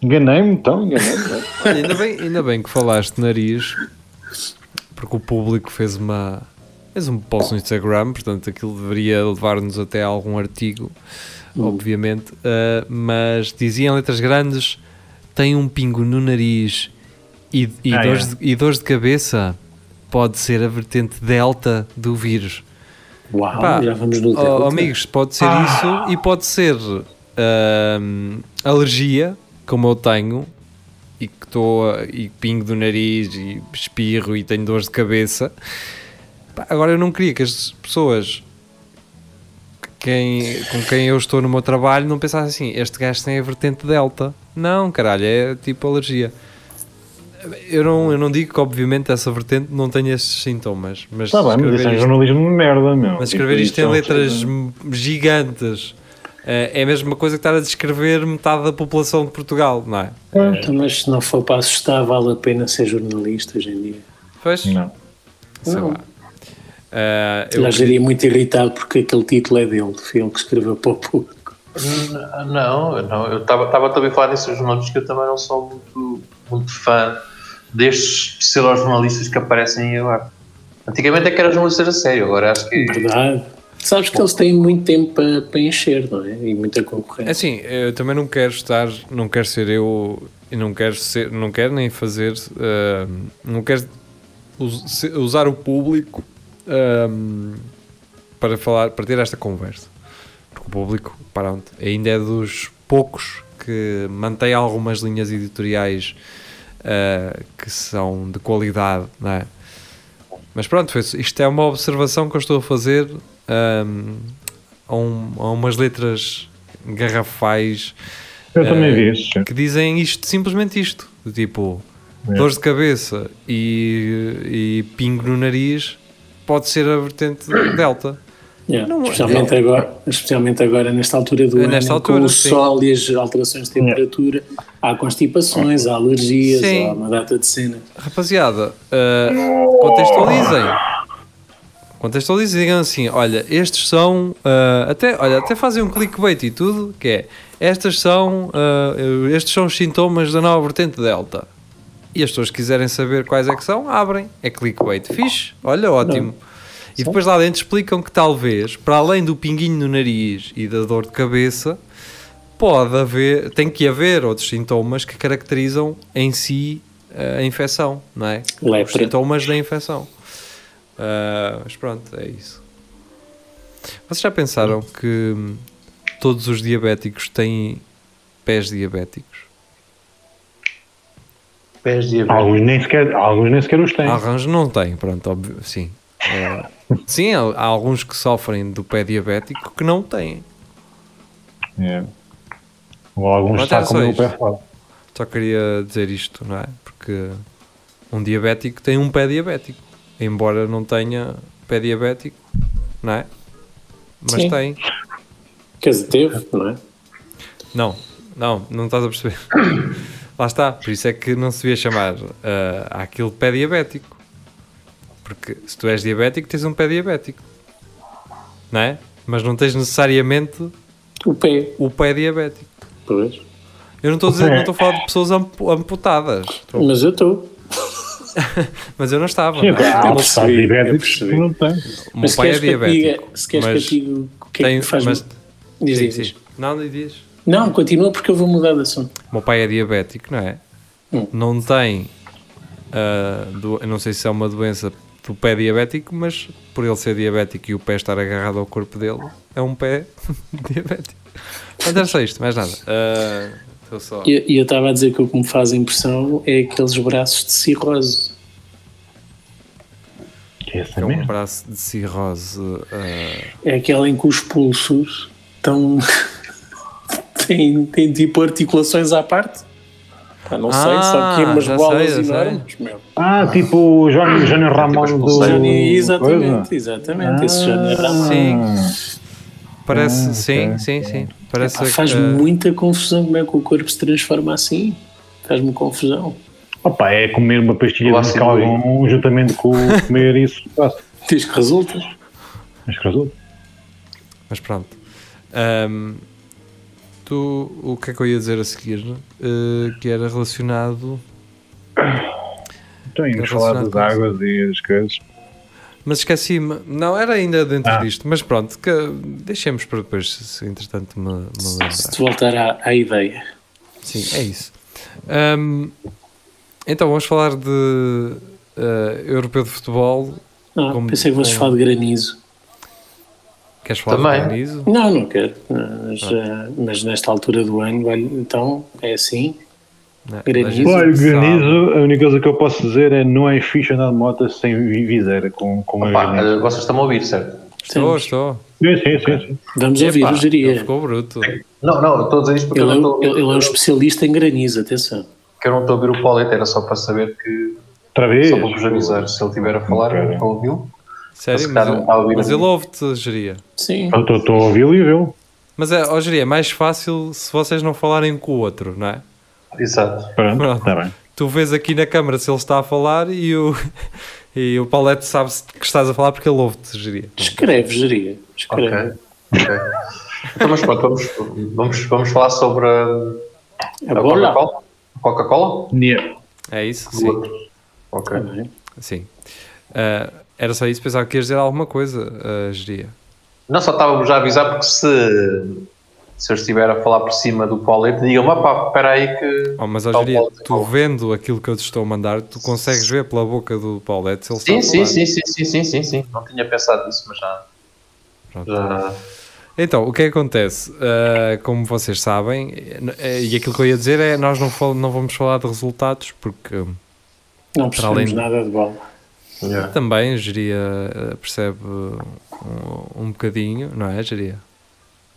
Enganei-me então, enganei-me. Olha, ainda bem, ainda bem que falaste de nariz, porque o público fez uma fez um post no Instagram, portanto aquilo deveria levar-nos até a algum artigo, obviamente, uh, mas dizia em letras grandes: tem um pingo no nariz e, e, Ah, dores, de, e dores de cabeça, pode ser a vertente delta do vírus. Uau, Pá, já vamos no Oh, amigos, pode ser isso e pode ser alergia, como eu tenho, e que estou a- e pingo do nariz e espirro e tenho dores de cabeça. Pá, agora eu não queria que as pessoas que quem, com quem eu estou no meu trabalho não pensassem assim, este gajo tem a vertente delta. Não, caralho, é tipo alergia. Eu não, eu não digo que obviamente essa vertente não tenha esses sintomas, mas Está Tá bem, mas isso escrever é isto- jornalismo de merda, meu. mas escrever isto em é- letras gigantes eh, é a mesma coisa que estar a descrever metade da população de Portugal, não é? Então, mas se não for para assustar, vale a pena ser jornalista hoje em dia. Pois, Não. sei Não. lá. Eh, eu- Eu estaria muito irritado porque aquele título é dele, foi ele que escreveu para o público. Não, não eu estava também a falar nisso jornalistas que eu também não sou muito, muito fã destes pseudo-jornalistas que aparecem agora. Antigamente é que eram jornalistas a sério, agora acho que. Verdade. Sabes que eles têm muito tempo para, para encher, não é? E muita É concorrência. assim, eu também não quero estar, não quero ser eu e não quero ser, não quero nem fazer, eh, não quero usar o público ehm, para falar, para ter esta conversa. Porque o público, pronto, ainda é dos poucos que mantém algumas linhas editoriais eh, que são de qualidade, não é? Mas pronto, foi- isto é uma observação que eu estou a fazer ehm, a, um- a umas letras garrafais Eu também Eh, vi isso. que dizem isto, simplesmente isto, tipo É. dores de cabeça e, e pingo no nariz pode ser a vertente delta. Yeah, Não, especialmente, agora, especialmente agora, nesta altura do É, ano, nesta com altura, o sim. sol e as alterações de temperatura, há constipações, há alergias, Sim. há uma data de cena. Rapaziada, ah, contextualizem. Contextualizem digam assim: olha, estes são. ah, até, olha, até fazem um clickbait e tudo, que é estas são, ah, estes são os sintomas da nova vertente delta. E as pessoas que quiserem saber quais é que são, abrem. É clickbait. Fixe, olha, ótimo. E depois lá dentro explicam que talvez, para além do pinguinho no nariz e da dor de cabeça, pode haver, tem que haver outros sintomas que caracterizam em si eh, a infecção, não é? Os Lepra. sintomas da infecção. Ah, mas pronto, é isso. Vocês já pensaram que hum, todos os diabéticos têm pés diabéticos? Pés de Alguns nem sequer, alguns nem sequer os têm. Alguns não têm, pronto, óbvio, sim. É, sim, há, há alguns que sofrem do pé diabético que não têm. É. Ou alguns sacam só o pé fora. Só queria dizer isto, não é? Porque um diabético tem um pé diabético, embora não tenha pé diabético, não é? Mas Sim. tem. Quer dizer, teve, não é? Não, não, não estás a perceber. Lá está, por isso é que não se devia chamar ah, aquilo de pé diabético. Porque se tu és diabético, tens um pé diabético, não é? Mas não tens necessariamente O pé, o pé diabético. Pois. Eu não estou a dizer, não estou a falar de pessoas ampu- amputadas, Estou- Mas eu estou. mas eu não estava. Sim, não é? há eu eu diabéticos que não têm. O meu pai é eu diabético. diga, se queres que eu diga o que é que faz... mas- Diz, sim, diz, diz. sim. Não, não diz. Não, continua porque eu vou mudar de assunto. O meu pai é diabético, não é? Hum. Não tem. ah, do- eu não sei se é uma doença do pé diabético, mas por ele ser diabético e o pé estar agarrado ao corpo dele, é um pé diabético. Mas era só isto, mais nada. Ah, Estou só. E eu estava a dizer que o que me faz impressão é aqueles braços de cirrose. É essa É um mesmo. braço de cirrose. ah, É aquela em que os pulsos estão. têm, têm tipo articulações à parte. Pá, não sei, só que Ah, umas bolas sei, enormes. Ah, tipo o Johnny, Johnny Ramon do. Johnny, exatamente, coisa. exatamente. Esse Johnny Ramon. Sim. Parece, Ah, sim, ok, sim, sim. Parece Epá, que, faz eh, muita confusão como é que o corpo se transforma assim. Faz-me confusão. Opa, é comer uma pastilha de calgon juntamente com comer isso. Diz que resulta. Mas que resulta. Mas pronto. Ahm, tu, o que é que eu ia dizer a seguir? Eh, que era relacionado. Então, íamos falar das águas e das coisas. Mas esqueci-me. Não, era ainda dentro Ah. disto. Mas pronto, que, deixemos para depois, se, entretanto me, me lembrar. Se te voltar à, à ideia. Sim, é isso. Ahm, então, vamos falar de eh, europeu de futebol. Ah, Como- pensei que como- falar de granizo. Queres falar Também. de granizo? Não, não quero. Mas, ah, mas nesta altura do ano, então é assim. Não, Granizo. granizo, a única coisa que eu posso dizer é não é fixe andar de moto sem vi- viseira com, com Opa, vocês estão a ouvir, certo? Estou, estou. Sim, sim, sim. sim. Vamos ouvir Epá, o ele geria. Ficou bruto. Não, não, eu estou a dizer isto porque Ele, eu é, estou ele é um especialista em granizo, atenção. que eu não estou a ouvir o Paulete, era só para saber que. Outra vez. Só para vos avisar, se ele estiver a falar, ouvi-lo. Sério, mas, calhar não está a ouvir mas a mim. ele ouve-te, geria. Sim. Eu estou- estou a ouvi-lo e vê-lo. Mas é, ó, geria, é mais fácil se vocês não falarem com o outro, não é? Exato. Pronto, Pronto. está bem. Tu vês aqui na câmara se ele está a falar e o, e o Paulette sabe que estás a falar porque ele ouve-te, geria. Escreve, geria. Ok. Escreve. ok. Então, mas pronto, vamos, vamos, vamos falar sobre a, A. Coca-Cola. Coca-Cola? Yeah. É isso? Sim. Ok. Tá. Sim. Ah, era só isso, pensava que ias dizer alguma coisa, ah, geria. Não, só estávamos já a avisar porque se, se eu estiver a falar por cima do Paulete, digam-me, pá, espera aí que... Oh, mas ó, Está o geria, Paulette tu vendo aquilo que eu te estou a mandar, tu consegues ver pela boca do Paulette se ele está Sim, a sim, sim, sim, sim, sim, sim, sim. Não tinha pensado nisso, mas já... Pronto. já... Então, o que é que acontece? Ah, como vocês sabem, eh, e aquilo que eu ia dizer é nós não, fal- não vamos falar de resultados porque Não percebemos de- nada de bola. Yeah. também geria eh, percebe um, um bocadinho, não é, geria?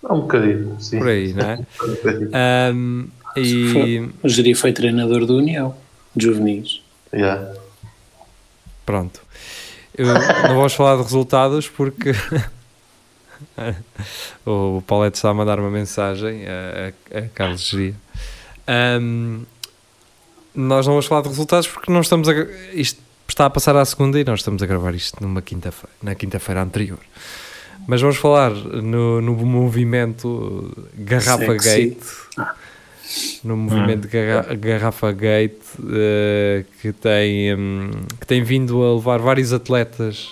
Um bocadinho, sim. Por aí, não é? Um e O geria foi treinador do União, de juvenis. Yeah. pronto. Eu- não vamos falar de resultados porque o Paulette está a mandar uma mensagem a, a- a Carlos Geria. Ahm, nós não vamos falar de resultados porque não estamos a. Isto está a passar à segunda e nós estamos a gravar isto numa quinta-feira, na quinta-feira anterior. Mas vamos falar no, no movimento Garrafa Sexy. Gate. No movimento Garra- Garrafa Gate eh, que, tem, hum, que tem vindo a levar vários atletas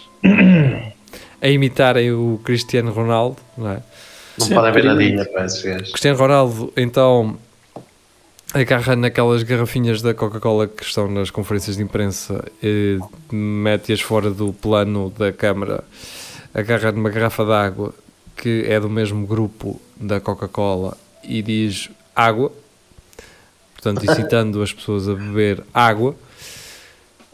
a imitarem o Cristiano Ronaldo, não é? Não Sim, podem ver experimento. nadinha para esses gajos. Cristiano Ronaldo, então, agarra naquelas garrafinhas da Coca-Cola que estão nas conferências de imprensa e mete-as fora do plano da câmara, agarra numa garrafa de água que é do mesmo grupo da Coca-Cola e diz água, portanto, incitando as pessoas a beber água.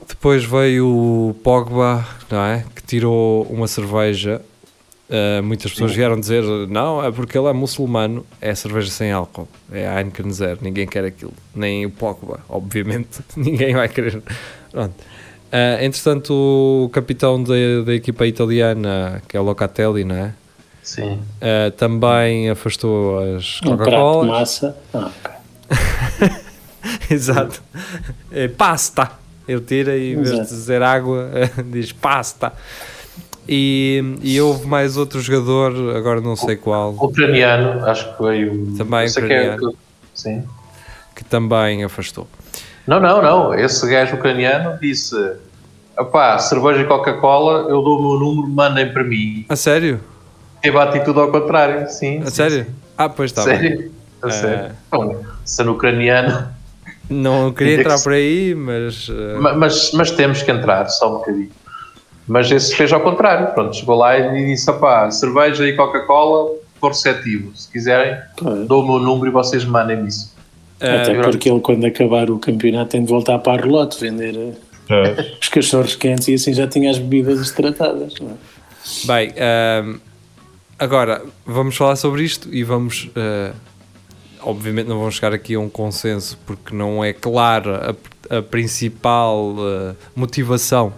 Depois veio o Pogba, não é? Que tirou uma cerveja. Uh, muitas pessoas vieram dizer não, é porque ele é muçulmano, é cerveja sem álcool, é Heineken Zero, ninguém quer aquilo, nem o Pogba, obviamente, ninguém vai querer. Pronto. Uh, entretanto, o capitão da, da equipa italiana, que é o Locatelli, não é? Sim. Uh, também afastou as Um de Coca-Colas. massa. Ah, ok. Exato. É pasta. Ele tira e em vez de dizer água, diz pasta. E, e houve mais outro jogador, agora não sei qual, Ucraniano, acho que veio. Também é ucraniano. que- Sim. que também afastou. Não, não, não. Esse gajo ucraniano disse: opá, cerveja e Coca-Cola, eu dou o meu número, mandem para mim. A sério? Teve a atitude ao contrário, sim. A sim, sério? sim. Ah, pois está bem. Sério? A É. sério. Bom, sendo ucraniano. Não queria entrar por aí, mas. uh, Ma- Mas, mas temos que entrar, só um bocadinho. Mas esse fez ao contrário. Pronto, chegou lá e disse: opá, cerveja e Coca-Cola, for receptivo. Se quiserem, Pois. dou o meu número e vocês mandem-me isso. Até uh, porque ele, quando acabar o campeonato, tem de voltar para a relote vender eh, os cachorros quentes e assim já tinha as bebidas tratadas. Não é? bem, um, agora vamos falar sobre isto e vamos. uh, obviamente não vamos chegar aqui a um consenso porque não é clara a, a principal uh, motivação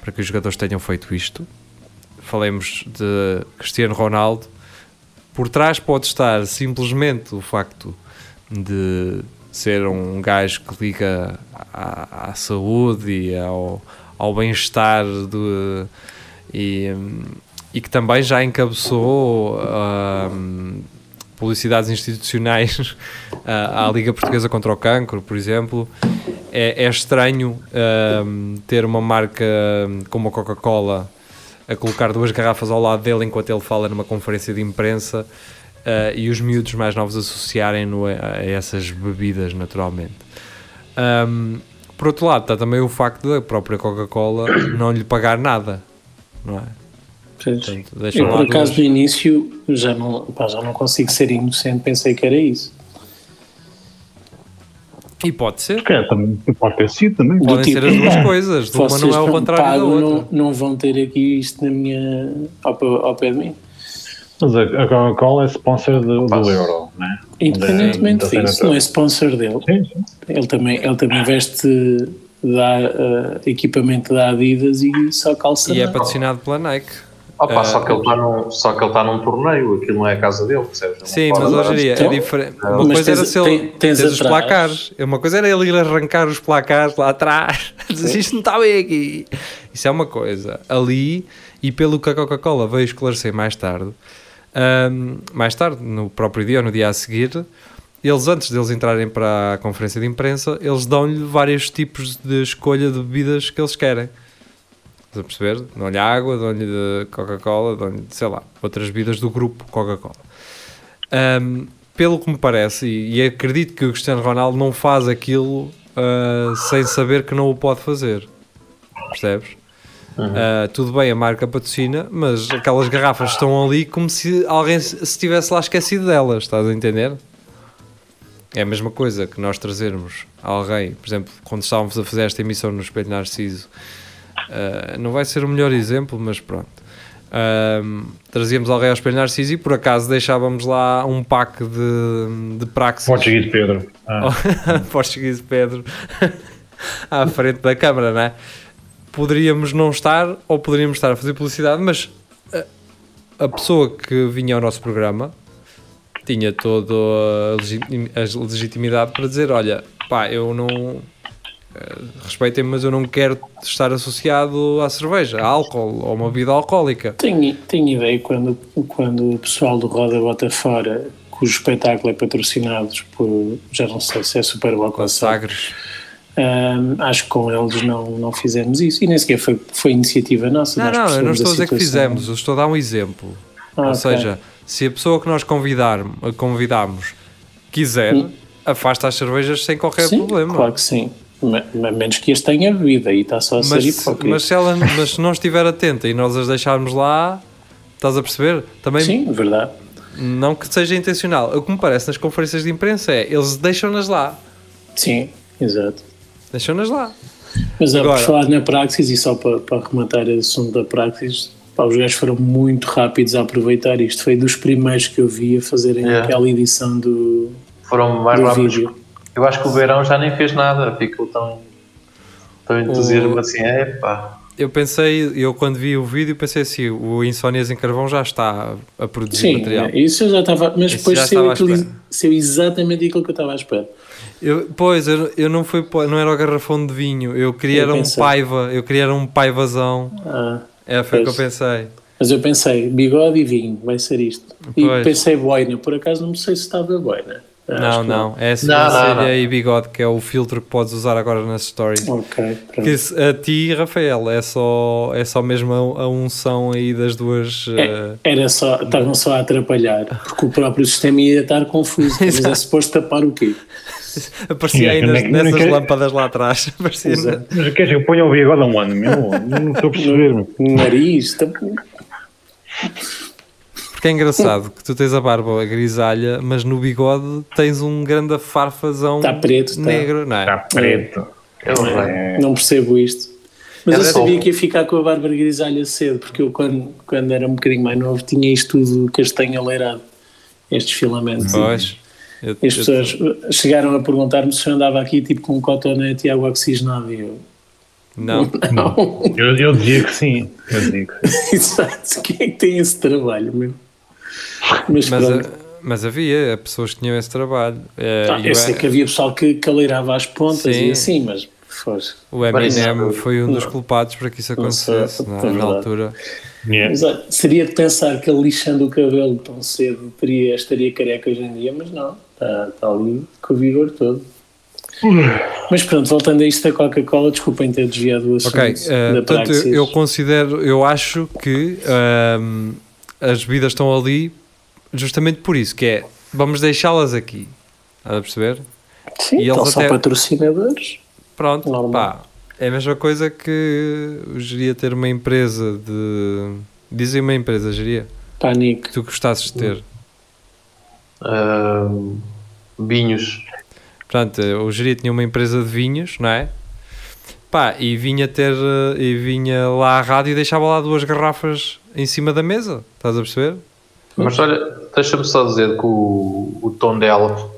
para que os jogadores tenham feito isto. Falemos de Cristiano Ronaldo por trás pode estar simplesmente o facto de ser um gajo que liga à, à saúde e ao, ao bem-estar do- e, e que também já encabeçou hum, publicidades institucionais à, à Liga Portuguesa contra o Cancro, por exemplo. É, é estranho hum, ter uma marca como a Coca-Cola a colocar duas garrafas ao lado dele enquanto ele fala numa conferência de imprensa uh, e os miúdos mais novos associarem-no a, a essas bebidas naturalmente. Um, por outro lado, está também o facto da própria Coca-Cola não lhe pagar nada, não é? Portanto, Eu, por acaso, no início, já não, pá, já não consigo ser inocente, pensei que era isso. E pode ser, É, também, pode ter sido também. podem tipo, ser as duas coisas, de uma não é o contrário da outra. não, não vão ter aqui isto na minha, ao, ao pé de mim. Mas a, Coca-Cola é sponsor do, do Euro, né? Independentemente Da- da disso, não é sponsor dele. Sim, sim. Ele também, ele também veste da, eh, equipamento da Adidas e só calça. E é na- patrocinado pela Nike. Opa, Ah, só que ele está num, só que ele está num torneio, aquilo não é a casa dele, percebes? Sim, mas hoje em dia é Então, diferente. Uma mas coisa tens- era se ele tem- tens tens os placares. Uma coisa era ele ir arrancar os placares lá atrás. Dizer, Isto não está bem aqui. Isso é uma coisa. Ali, e pelo que a Coca-Cola veio esclarecer mais tarde, ahm, mais tarde, no próprio dia ou no dia a seguir, eles antes deles entrarem para a conferência de imprensa, eles dão-lhe vários tipos de escolha de bebidas que eles querem. Estás a perceber? Dão-lhe água, dão-lhe Coca-Cola, dão-lhe, sei lá, outras bebidas do grupo Coca-Cola. Um, pelo que me parece, e, e acredito que o Cristiano Ronaldo não faz aquilo uh, sem saber que não o pode fazer. Percebes? Uh, tudo bem, a marca patrocina, mas aquelas garrafas estão ali como se alguém se se tivesse lá esquecido delas, estás a entender? É a mesma coisa que nós trazermos alguém, por exemplo, quando estávamos a fazer esta emissão no Espelho Narciso, uh, não vai ser o melhor exemplo, mas pronto. Um, trazíamos alguém ao Espelho Narciso e por acaso deixávamos lá um pack de, de praxis Português Pedro. Ah, português Pedro à frente da câmara, não é? Poderíamos não estar ou poderíamos estar a fazer publicidade, mas a, a pessoa que vinha ao nosso programa tinha toda a, legi- a legitimidade para dizer: Olha, pá, eu não. eh, Respeitem-me, mas eu não quero estar associado à cerveja, a álcool ou uma bebida alcoólica. Tenho, tenho ideia quando, quando o pessoal do Roda Bota Fora, cujo espetáculo é patrocinado por, já não sei se é Super Bowl ou Sagres. Ahm, acho que com eles não, não fizemos isso e nem sequer foi, foi iniciativa nossa. Não, não, eu não estou a dizer que fizemos, eu estou a dar um exemplo. Ah, Ou ok. seja, se a pessoa que nós convidar, convidamos quiser, afasta as cervejas sem qualquer sim, problema. Claro que sim. Ma- menos que este tenha bebida e está só a ser Mas, hipócrita. mas, se ela, mas se não estiver atenta e nós as deixarmos lá, estás a perceber? Também Sim, verdade. não que seja intencional. O que me parece nas conferências de imprensa é eles deixam-nas lá. Sim, exato. Deixam-nas lá. Mas Agora- por falar na Praxis, e só para, para rematar o assunto da Praxis, pá, os gajos foram muito rápidos a aproveitar isto. Foi dos primeiros que eu vi a fazerem Yeah. aquela edição do, Foram mais do rápidos. vídeo. Eu acho que o Beirão já nem fez nada, ficou tão, tão entusiasmado assim, é pá. Eu pensei, eu quando vi o vídeo pensei assim, o Insónias em Carvão já está a produzir Sim, material. isso eu já estava. Mas Isso depois saiu, saiu exatamente aquilo que eu estava à espera. Eu, pois, eu, eu não fui não era o garrafão de vinho, eu queria Eu era um pensei. paiva, eu queria era um paivazão. Ah, É, foi o que eu pensei. mas eu pensei, bigode e vinho, vai ser isto. E Pois. pensei boina, por acaso não sei se estava boina. Não, não, é não, sobrancelha e bigode, que é o filtro que podes usar agora nas stories. Ok, pronto. Que se- a ti, Rafael, é só, é só mesmo a, a unção aí das duas. É, eh, era só, estavam só a atrapalhar, porque o próprio sistema ia estar confuso. Mas é suposto tapar o quê? aparecia aí nessas lâmpadas lá atrás. Aparecia Exato. Mas queres que eu ponha o bigode a um ano, meu? Não estou a perceber, meu. No nariz, tá- Porque é engraçado que tu tens a barba grisalha, mas no bigode tens um grande farfazão Está preto, tá. negro, não é? Está preto. É o rei. não percebo isto. Mas Era eu sabia só- que ia ficar com a Bárbara Grisalha cedo, porque eu quando, quando era um bocadinho mais novo tinha isto tudo castanho aleirado, estes filamentos. Pois. Eu- E as eu- pessoas chegaram a perguntar-me se eu andava aqui tipo com um cotonete e água oxigenada e eu, Não, não, Eu, eu dizia que sim. Eu sim. exato, quem é que tem esse trabalho, meu? Mas, Mas, mas havia pessoas que tinham esse trabalho. Eh, Ah, eu sei que havia pessoal que caleirava as pontas Sim. e assim, mas fosse. O Eminem Não. foi um dos Não. culpados para que isso Não sei, acontecesse não é? é na altura. Yeah. Mas olha, seria de pensar que ele lixando o cabelo tão cedo teria, estaria careca hoje em dia, mas não, está, está ali com o vigor todo. Mas pronto, voltando a isto da Coca-Cola, desculpem ter desviado o assunto Ok, da portanto, Praxis. eu considero, eu acho que ahm, as bebidas estão ali justamente por isso, que é vamos deixá-las aqui. Estás a perceber? Sim, e então eles são até- patrocinadores. Pronto, Normal. pá, é a mesma coisa que eu geria ter uma empresa de. Dizem uma empresa, geria, Pânico. que tu gostasses de ter. Ahm, vinhos. Portanto, o geria tinha uma empresa de vinhos, não é? Pá, e vinha ter eh, e vinha lá à rádio e deixava lá duas garrafas em cima da mesa, estás a perceber? Mas olha, deixa-me só dizer que o, o Tondela,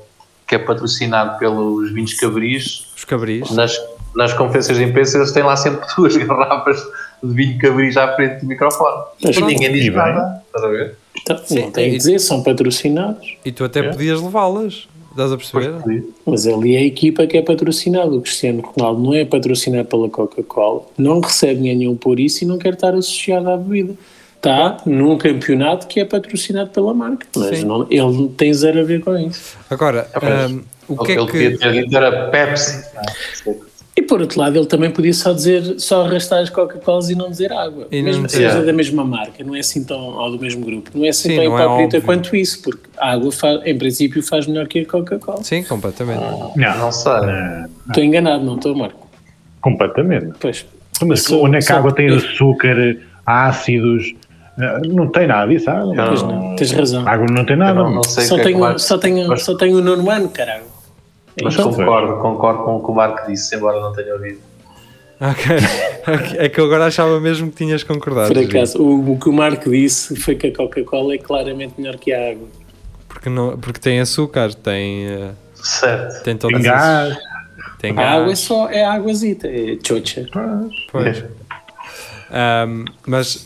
que é patrocinado pelos vinhos cabris, Os cabris. nas, nas conferências de imprensa eles têm lá sempre duas garrafas de vinho cabris à frente do microfone. Mas E ninguém diz e bem. nada. Estás a ver? Então, Sim, não tem é a dizer, são patrocinados. E tu até É. podias levá-las, estás a perceber? Mas ali é a equipa que é patrocinada. O Cristiano Ronaldo não é patrocinado pela Coca-Cola, não recebe nenhum por isso e não quer estar associado à bebida. Está num campeonato que é patrocinado pela marca, mas não, ele não tem zero a ver com isso. Agora, pois. ahm, o que ele é podia que. ter dito era Pepsi. E por outro lado, ele também podia só dizer, só arrastar as Coca-Colas e não dizer água. E Mesmo que seja da mesma marca, não é assim tão, ou do mesmo grupo, não é assim Sim, tão não é hipócrita óbvio. quanto isso, porque a água, faz, em princípio, faz melhor que a Coca-Cola. Sim, completamente. Não, Não sei. Estou enganado, não estou, Marco? completamente. Pois. Mas Sou- onde é que a água tem açúcar, ácidos? eh, Não tem nada disso. ah, não. Não, tens razão. A água não tem nada. Não, não Só é que o tenho, só, tenho, só tenho o nono ano, caralho. Mas Então, concordo, concordo com o que o Marco disse, embora não tenha ouvido. Ok. Ok. É que eu agora achava mesmo que tinhas concordado. Por acaso, o, o que o Marco disse foi que a Coca-Cola é claramente melhor que a água. Porque, não, porque tem açúcar, tem, eh, Certo. tem todas Tem gás. as- Tem A água é gás. só é águazita, é chocha. Pois. Ahm, mas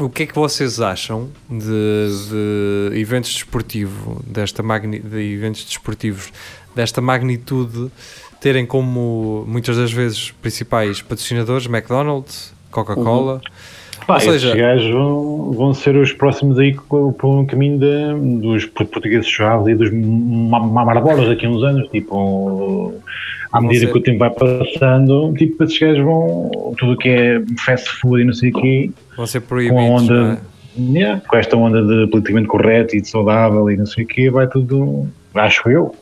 o que é que vocês acham de, de eventos desportivos desta magni, de eventos desportivos desta magnitude terem como muitas das vezes principais patrocinadores McDonald's, Coca-Cola? Pá, Ou seja- esses gajos vão, vão ser os próximos aí por um caminho de- dos portugueses suaves e dos ma- mamarbolas daqui a uns anos. Tipo, à medida ser- que o tempo vai passando, tipo, esses gajos vão. Tudo o que é fast food e não sei o quê, Vão ser com proibidos, não onda. é? yeah, com esta onda de politicamente correto e de saudável e não sei o quê, vai tudo. Acho eu.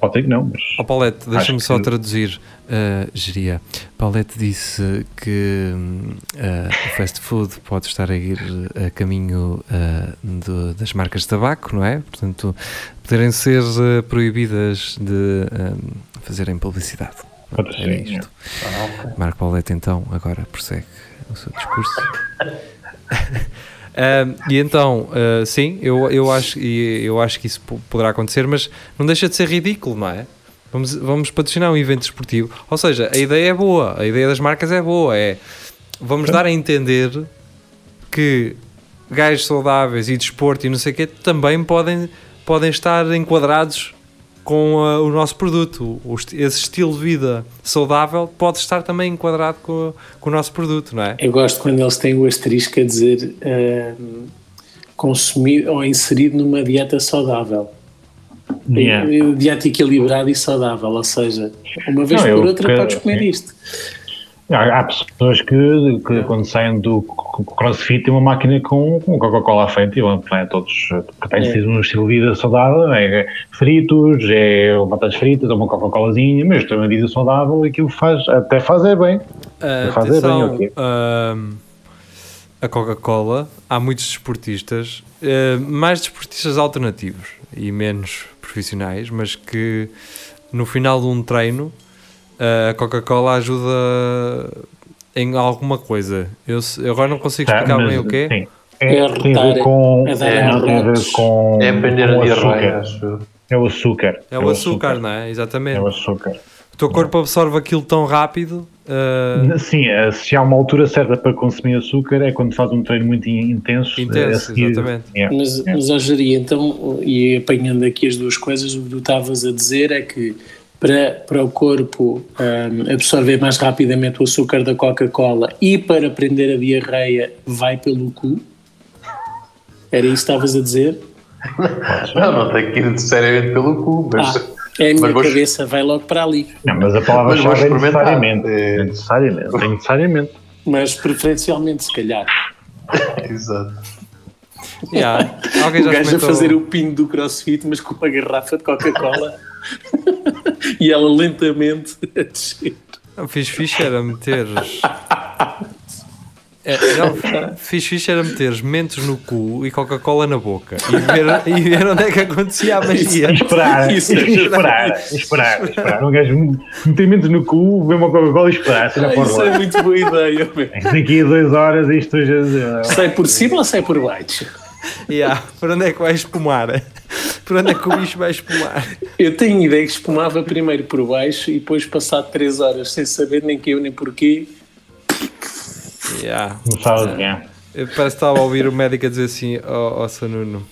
Pode que não, mas. Oh, Paulette, deixa-me só que- traduzir. Uh, geria. Paulette disse que uh, o fast food pode estar a ir a caminho uh, do- das marcas de tabaco, não é? Portanto, poderem ser proibidas de fazerem publicidade. Pronto, Pode era ser, isto. Marco Paulette, então, agora prossegue o seu discurso. E então, uh, sim, eu, eu, acho, eu acho que isso po- poderá acontecer, mas não deixa de ser ridículo, não é? Vamos, vamos patrocinar um evento esportivo. Ou seja, a ideia é boa, a ideia das marcas é boa. É, vamos dar a entender que gajos saudáveis e desporto e não sei o quê também podem, podem estar enquadrados com uh, o nosso produto. O, esti- esse estilo de vida saudável pode estar também enquadrado com, com o nosso produto, não é? Eu gosto quando eles têm o asterisco a dizer ahm, consumido ou inserido numa dieta saudável. Yeah. Dieta equilibrada e saudável, ou seja, uma vez Não, por outra que- podes comer sim. isto. Há, há pessoas que, que quando saem do crossfit têm uma máquina com, com Coca-Cola à frente e vão é, todos que têm É. sido um estilo de vida saudável, é fritos, é batatas fritas, ou uma Coca-Colazinha, mas tem uma vida saudável e aquilo faz, até faz é bem. Uh, Fazer bem, atenção, um, a Coca-Cola, há muitos desportistas, uh, mais desportistas alternativos e menos profissionais, mas que no final de um treino uh, a Coca-Cola ajuda em alguma coisa. Eu, eu agora não consigo Tá, explicar mas, bem o quê. sim. É É, tem a ver com, é é, não, tem a ver com, É aprender com a o diarreia, açúcar. É o açúcar. É o açúcar, não é? Exatamente. É o açúcar. O teu corpo absorve aquilo tão rápido. uh, Sim, eh, se há uma altura certa para consumir açúcar é quando faz um treino muito in- intenso. Intenso, eh, a seguir. exatamente. Yeah, Mas, yeah. mas Jari, então, e apanhando aqui as duas coisas, o que tu estavas a dizer é que para, para o corpo hum, absorver mais rapidamente o açúcar da Coca-Cola e para prender a diarreia vai pelo cu? Era isso que estavas a dizer? Não, não tem que ir necessariamente pelo cu, mas. Ah, é a minha mas vou- cabeça, vai logo para ali. Não, mas a vou palavra-chave é necessariamente. É. É necessariamente. É necessariamente. Mas preferencialmente, se calhar. Exato. yeah. Alguém O já gajo a experimentou- fazer o pino do crossfit, mas com uma garrafa de Coca-Cola e ela lentamente a descer. Não, fiz fixe era meteres. É, não, fiz fixe era meteres mentos no cu e Coca-Cola na boca e ver, e ver onde é que acontecia a magia. E esperar, Isso e é esperar, esperar, esperar. Um gajo meter mentos no cu, ver uma Coca-Cola e esperar. Ah, isso é muito boa ideia. Daqui a duas horas isto já. Sai por cima ou sai por baixo? Yeah, por onde é que vai espumar? Por onde é que o bicho vai espumar? Eu tenho ideia que espumava primeiro por baixo e depois, passado 3 horas, sem saber nem que eu nem porquê, Yeah. Não sabe quem é. Eu parece que estava a ouvir o médico a dizer assim: Ó oh, Sr. Nuno,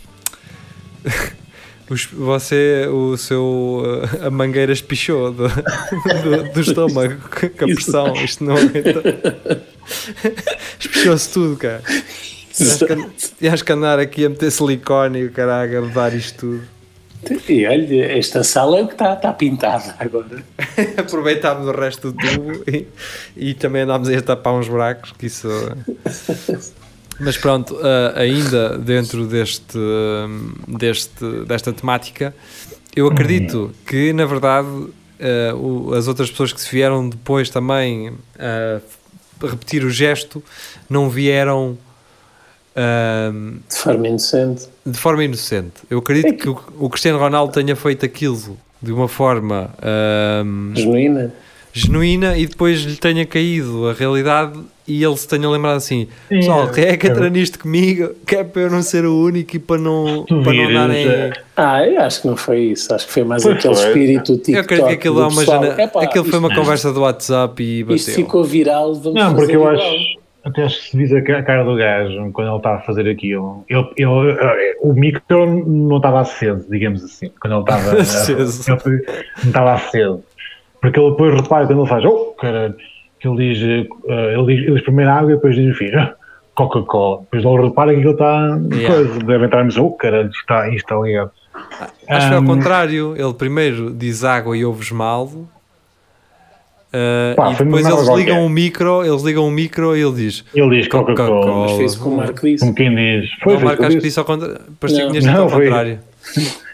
os- você, o seu. uh, a mangueira espichou do, do, do estômago com a pressão. Isto não aguenta. Espichou-se tudo, cara. Acho que, andar aqui a meter silicone e o caralho a mudar isto tudo. E olha, esta sala é o que está tá pintada agora. Aproveitámos o resto do tubo e, e também andámos a tapar uns buracos, que isso... Mas pronto, ah, ainda dentro deste, hum, deste, desta temática, eu acredito que, na verdade, ah, as outras pessoas que se vieram depois também ah, repetir o gesto, não vieram... hum, De forma inocente. de forma inocente. Eu acredito que o, o Cristiano Ronaldo tenha feito aquilo de uma forma ahm, Genuína. genuína e depois lhe tenha caído a realidade e ele se tenha lembrado assim: Sim, pessoal, quem é que é- entra nisto comigo? Que é para eu não ser o único e para não, Tu para não darem. Ah, eu acho que não foi isso. Acho que foi mais Pois aquele foi. espírito TikTok. Eu acredito que aquilo, é uma pessoal. jana... Epá, aquilo foi uma isto- conversa do WhatsApp e bateu. Isto ficou viral, vamos Não, porque fazer eu igual. acho. Até acho que se visa a ca- a cara do gajo quando ele estava a fazer aquilo. Ele, ele, eh, o micro não estava aceso, digamos assim. Quando ele estava. Aceso. ele não estava aceso. Porque ele depois repara quando ele faz. Oh, caralho. Que ele diz. eh, ele diz, ele diz primeiro água e depois diz, enfim, ah, Coca-Cola. Depois ele repara que ele está. Yeah. Deve entrar e oh, caralho, está, isto está ligado. Acho que foi ao contrário. Ele primeiro diz água e ouves mal. Uh, Pá, e depois eles ligam o micro, eles ligam o micro e ele diz Ele diz Coca-Cola. Mas fez como o Marco disse. Como quem diz. Foi, não, foi, Marco, acho que isso. disse ao contrário. Parecia que dito ao contrário.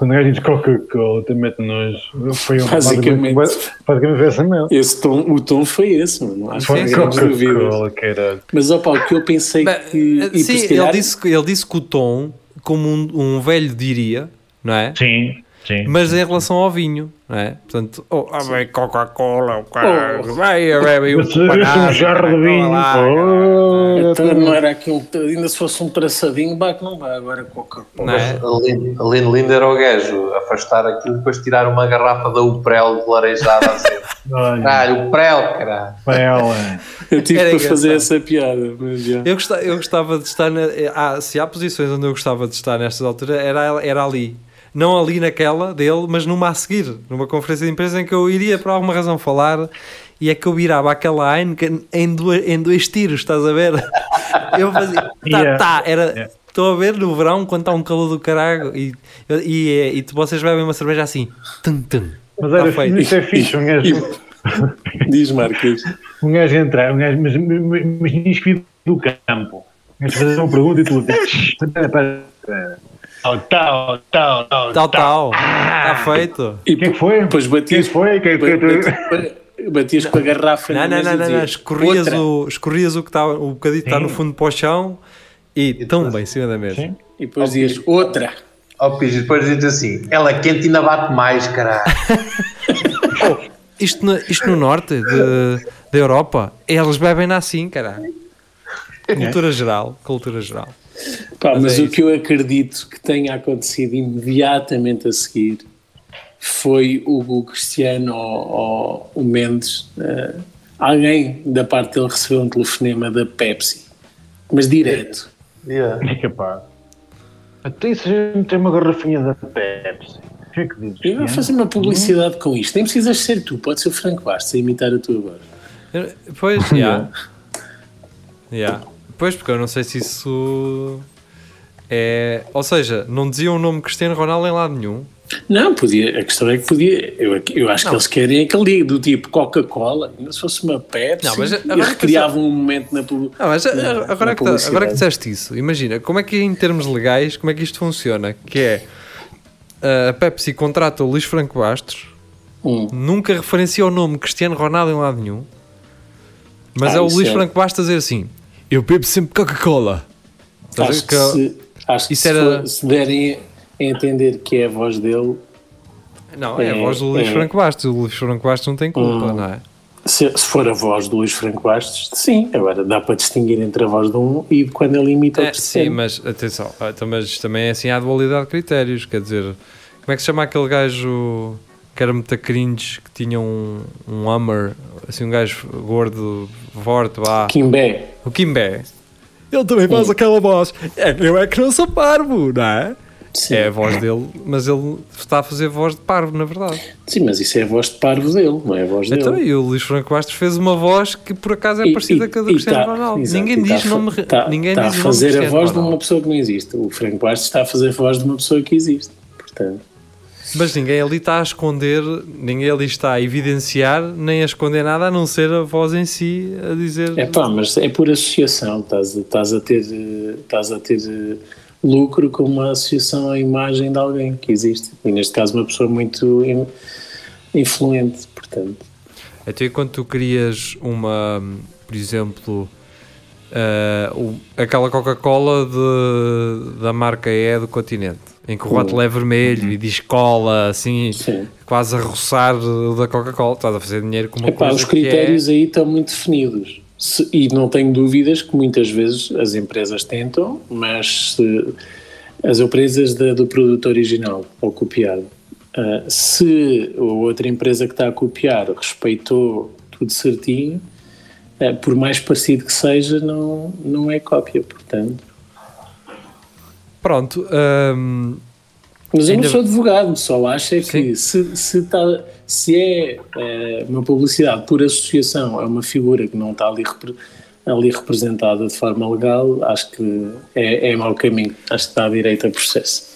Quando o gajo diz Coca-Cola, também mete nojo. Foi um- Basicamente. basicamente foi essa mesmo. Esse tom, o tom foi esse, mano. Acho Foi. Coca-Cola, caralho. Mas, opa, o que eu pensei que. sim, ele, disse, que- ele disse que o tom, como um, um velho diria, não é? Sim, sim. Mas em relação ao vinho, não é? Portanto, oh, ah, bem, Coca-Cola, o caralho, Oh. vai, eu sou um jarro de vinho. pô. Então não era aqui um. Ainda se fosse um traçadinho, bate que não vai. Agora Coca-Cola. É? Lindo, lindo, lindo era o gajo afastar aquilo e depois tirar uma garrafa da Uprel de a dizer Olha, caralho, Uprel, caralho. Eu tive Era para fazer essa piada. Mas já. Eu gostava, eu gostava de estar. Na, ah, se há posições onde eu gostava de estar nestas alturas, era, era ali. Não ali naquela dele, mas numa a seguir, numa conferência de imprensa em que eu iria por alguma razão falar e é que eu virava aquela Heineken em dois, em dois tiros, estás a ver? Eu fazia. Tá, Yeah. tá, era. Yeah. Estou a ver no verão quando está um calor do caralho e, e, e, vocês bebem uma cerveja assim. Tum, tum. Mas Tá era, feito. isso é fixe, um gajo, Diz, Marcos. um gajo entrar, um gajo, mas, mas, mas que vir do campo. Um gajo fazer uma pergunta e tu espera. Tal, tal, tal, tal, Tal, tal. Está feito. E O que é que foi? é batias, que foi? O que é que batias, batias com a garrafa Não, na não, mesa não, não, não. Escorrias o, escorrias o que está, o bocadinho que está no fundo para o chão e tumba em cima da mesa. Sim. E depois dizias outra. Ó Pires, e depois dizes assim, ela quente ainda bate mais, caralho. Isto, no, isto no norte de, da Europa, eles bebem assim, caralho. Cultura geral, cultura geral. Pá, Mas mas é o isso. que eu acredito que tenha acontecido imediatamente a seguir foi o Cristiano ou, o Mendes. eh, alguém da parte dele recebeu um telefonema da Pepsi, mas direto. Yeah. É capaz. Até se a gente tem uma garrafinha da Pepsi. Que é que dizes? E vai fazer uma publicidade com isto. Nem precisas ser tu, pode ser o Franco Bastos a imitar a tua voz. Eu- Pois, já. Yeah. Pois, porque eu não sei se isso é. Ou seja, não diziam o nome Cristiano Ronaldo em lado nenhum. Não, podia, a questão é que podia. Eu, eu acho que eles querem aquele do tipo Coca-Cola, ainda se fosse uma Pepsi, Não, mas e agora que recriavam um momento na publicidade. Ah, mas na- agora, na que, tá- agora que disseste isso, imagina, como é que em termos legais, como é que isto funciona? Que é a Pepsi contrata o Luís Franco Bastos, Hum. nunca referencia o nome Cristiano Ronaldo em lado nenhum, mas Ah, é o Luís é. Franco Bastos a dizer assim: Eu bebo sempre Coca-Cola. A Acho que, se, acho que se, era- se derem a entender que é a voz dele, Não, é, a É, voz do Luís é. Franco Bastos. O Luís Franco Bastos não tem culpa, Hum. não é? se, se for a voz do Luís Franco Bastos, sim, agora dá para distinguir entre a voz de um e quando ele imita o É, sim, mas atenção, ah, então, mas também é assim há dualidade de critérios. Quer dizer, como é que se chama aquele gajo que era muito cringe, que tinha um, um Hummer, assim, um gajo gordo, forte, vá, Kimbé, o Kimbé. Ele também faz Hum. aquela voz. É, eu é que não sou parvo, não é? sim. É a voz dele, mas ele está a fazer voz de parvo, na verdade. sim, mas isso é a voz de parvo dele, não é a voz dele. Então, e o Luís Franco Bastos fez uma voz que por acaso é E- parecida e- com a do Cristiano tá- Ronaldo. exato, ninguém e tá diz fa- nome. tá- ninguém tá diz a fazer a voz de uma pessoa que não existe. O Franco Bastos está a fazer a voz de uma pessoa que existe. Portanto, Mas ninguém ali está a esconder, ninguém ali está a evidenciar, nem a esconder nada, a não ser a voz em si a dizer. é pá, mas é por associação. Estás, estás a ter, estás a ter eh, lucro com uma associação à imagem de alguém que existe. E neste caso, uma pessoa muito in- influente. Portanto, Até quando tu crias uma, por exemplo, o- aquela Coca-Cola da marca E do continente, em que o rótulo é vermelho e diz cola, assim, sim. quase a roçar da Coca-Cola, estás a fazer dinheiro com uma Epá, coisa os que é- critérios aí estão muito definidos. Se- e não tenho dúvidas que muitas vezes as empresas tentam, mas se as empresas da- do produto original ou copiado, ah, se a outra empresa que está a copiar respeitou tudo certinho, ah, por mais parecido que seja, não, não é cópia, portanto. Pronto, ahm, Mas eu Ainda- não sou advogado, só acho é que se, se, tá- se é eh, uma publicidade por associação, é uma figura que não está ali, repre- ali representada de forma legal, acho que é, é mau caminho. Acho que está à direita a processo.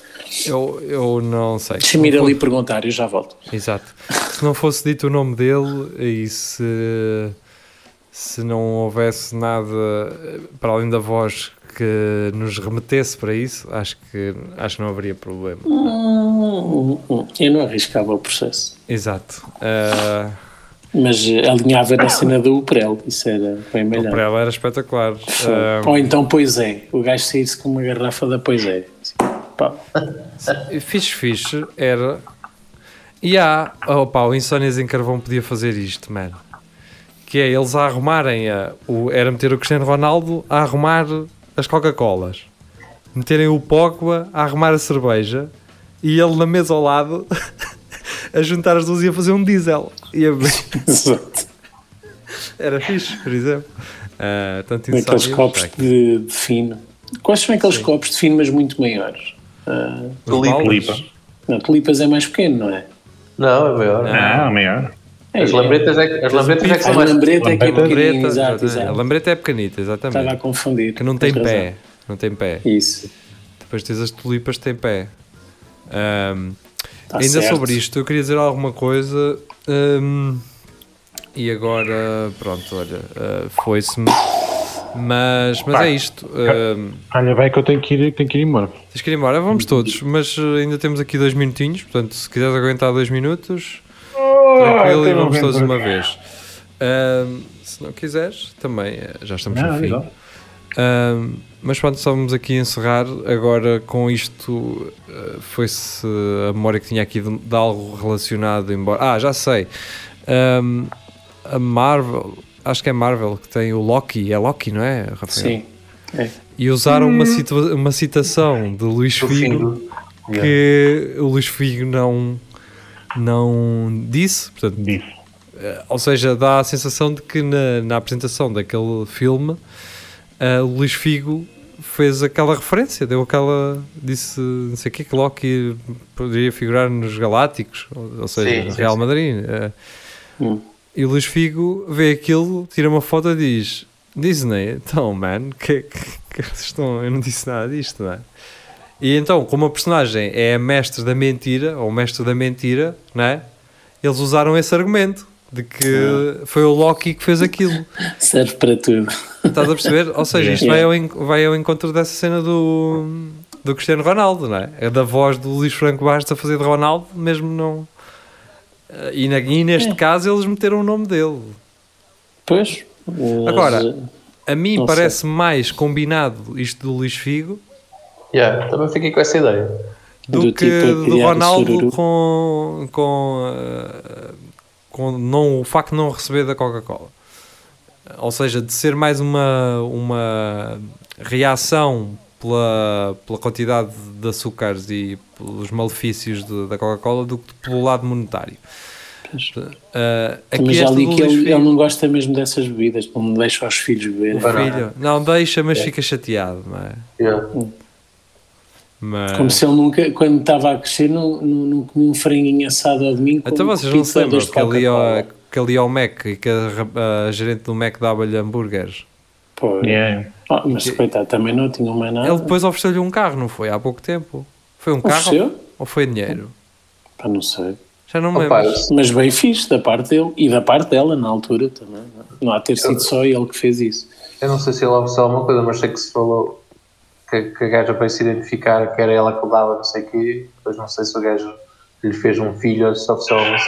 eu, eu não sei. Deixa-me ir ali perguntar, eu já volto. Exato. Se não fosse dito o nome dele e se, se não houvesse nada para além da voz que nos remetesse para isso, acho que, acho que não haveria problema. Hum, hum, Eu não arriscava o processo, Exato. Ah, mas alinhava na cena do Uprel, isso era bem melhor. para ela era espetacular. Ah, Ou então Pois é, o gajo saísse com uma garrafa da Pois é. Pá. fixe, fixe era. E há, opa, o Insónias em Carvão podia fazer isto, mano. Que é eles a arrumarem, a, o, era meter o Cristiano Ronaldo a arrumar as Coca-Colas, meterem o Pogba a arrumar a cerveja e ele na mesa ao lado a juntar as duas e a fazer um diesel. E a- Exato. era fixe, por exemplo. Ah, tanto Aqueles Insónias, copos de, de fino. Quais são aqueles copos de fino, mas muito maiores? Os Tulipas. não, tulipas é mais pequeno, não é? Não, é maior. Ah, melhor. As lambretas é, que- as lambretas é que A são mais. lambreta é que é Lambreta, exato, exatamente. A exato. lambreta é pequenita, Estava a exatamente. confundir. Que não tem razão. pé. Não tem pé. Isso. Depois tens as tulipas que têm pé. Ahm, Tá ainda certo. sobre isto, eu queria dizer alguma coisa. ahm, e agora, pronto, olha, ah, foi-se-me. Mas, mas é isto. ahm, Olha, bem que eu tenho que ir, tenho que ir embora. tens que ir embora, vamos todos. Mas ah, ainda temos aqui dois minutinhos. Portanto, se quiseres aguentar dois minutos, tranquilo, e vamos todos uma vez. Ahm, se não quiseres, também eh, já estamos no Não, fim. não. Ahm, mas pronto, só vamos aqui encerrar. Agora com isto eh, foi-se a memória que tinha aqui de, de algo relacionado, embora. Ah, já sei. Ahm, a Marvel, acho que é Marvel que tem o Loki, é Loki, não é, Rafael? Sim. É. E usaram uma, situa- uma citação de Luís Figo. que o Luís Figo não, não disse, portanto, Disse. ou seja, dá a sensação de que na, na apresentação daquele filme eh, o Luís Figo fez aquela referência, deu aquela. disse não sei o que, que Loki poderia figurar nos Galácticos, ou, ou seja, Sim, sim, Real sim. Madrid. eh, Hum. e o Luís Figo vê aquilo, tira uma foto e diz: Disney, então, man, que, que, que estão, eu não disse nada disto, não é? E então, como a personagem é a mestre da mentira, ou mestre da mentira, não é? Eles usaram esse argumento de que foi o Loki que fez aquilo. Serve para tudo. Estás a perceber? Ou seja, isto vai Yeah. ao, en- vai ao encontro dessa cena do, do Cristiano Ronaldo, não é? É da voz do Luís Franco Bastos a fazer de Ronaldo, mesmo não. E, na- e neste É. caso eles meteram o nome dele. Pois. Agora, A mim parece mais combinado isto do Luís Figo Yeah, também fiquei com essa ideia. do, Do que tipo do Ronaldo com, com, eh, com não, o facto de não receber da Coca-Cola. Ou seja, de ser mais uma, uma reação pela, pela quantidade de açúcares e pelos malefícios de- da Coca-Cola do que pelo lado monetário. Eh, Também aqui já li que ele, Figo- ele não gosta mesmo dessas bebidas, não deixa os filhos beber. o filho, não deixa, mas fica chateado, não é? Yeah. Mas... Como se ele nunca, quando estava a crescer, não, não, não comia um franguinho assado ao domingo. Então com vocês não se lembram que ali, ao, que ali ao Mac e que a, a gerente do Mac dava-lhe hambúrgueres? Pô, Yeah. oh, mas coitado, também não tinha mais nada. Ele depois ofereceu-lhe um carro, não foi? Há pouco tempo. Foi um carro Ofereceu? ou foi dinheiro? Pá, não sei. Já não me Opa, lembro. Mas bem fixe da parte dele e da parte dela na altura também. não é? Não há ter sido só ele que fez isso. eu não sei se ele ofereceu alguma coisa, mas sei que se falou que, que a gaja veio se identificar que era ela que dava, não sei o quê. Depois não sei se o gajo lhe fez um filho ou se ofereceu alguma.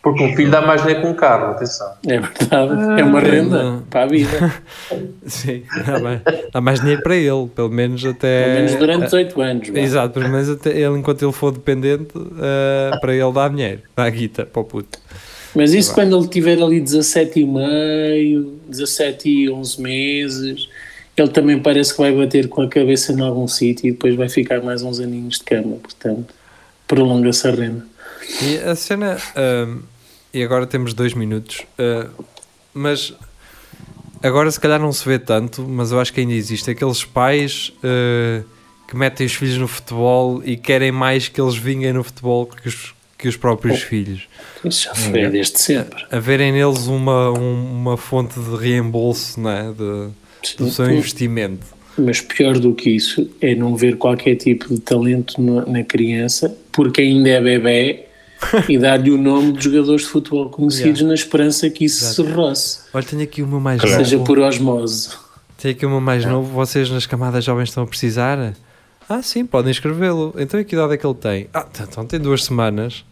Porque um filho dá mais dinheiro que um carro, atenção. É verdade. É uma renda não. para a vida. Sim, dá mais, dá mais dinheiro para ele, pelo menos até. Pelo menos durante 18 anos. vá. Exato, pelo menos até ele, enquanto ele for dependente, eh, para ele dar dinheiro, dá a guita para o puto. Mas isso quando ele tiver ali 17 e meio, 17 e 11 meses, ele também parece que vai bater com a cabeça em algum sítio e depois vai ficar mais uns aninhos de cama, portanto, prolonga-se a renda. E a cena. ahm, e agora temos dois minutos. ah, mas agora se calhar não se vê tanto, mas eu acho que ainda existe aqueles pais ah, que metem os filhos no futebol e querem mais que eles vinguem no futebol que os, que os próprios filhos. Isso já foi desde sempre. A verem neles uma, um- uma fonte de reembolso não é? de, do seu investimento. Mas pior do que isso é não ver qualquer tipo de talento na criança, porque ainda é bebê, e dar-lhe o nome de jogadores de futebol conhecidos na esperança que isso se roce, Olha, tenho aqui o meu mais Claro. seja novo. por osmose. Tenho aqui o meu mais novo. Vocês nas camadas jovens estão a precisar? Ah, sim, podem escrevê-lo. Então, que idade é que ele tem? Ah, então tem duas semanas.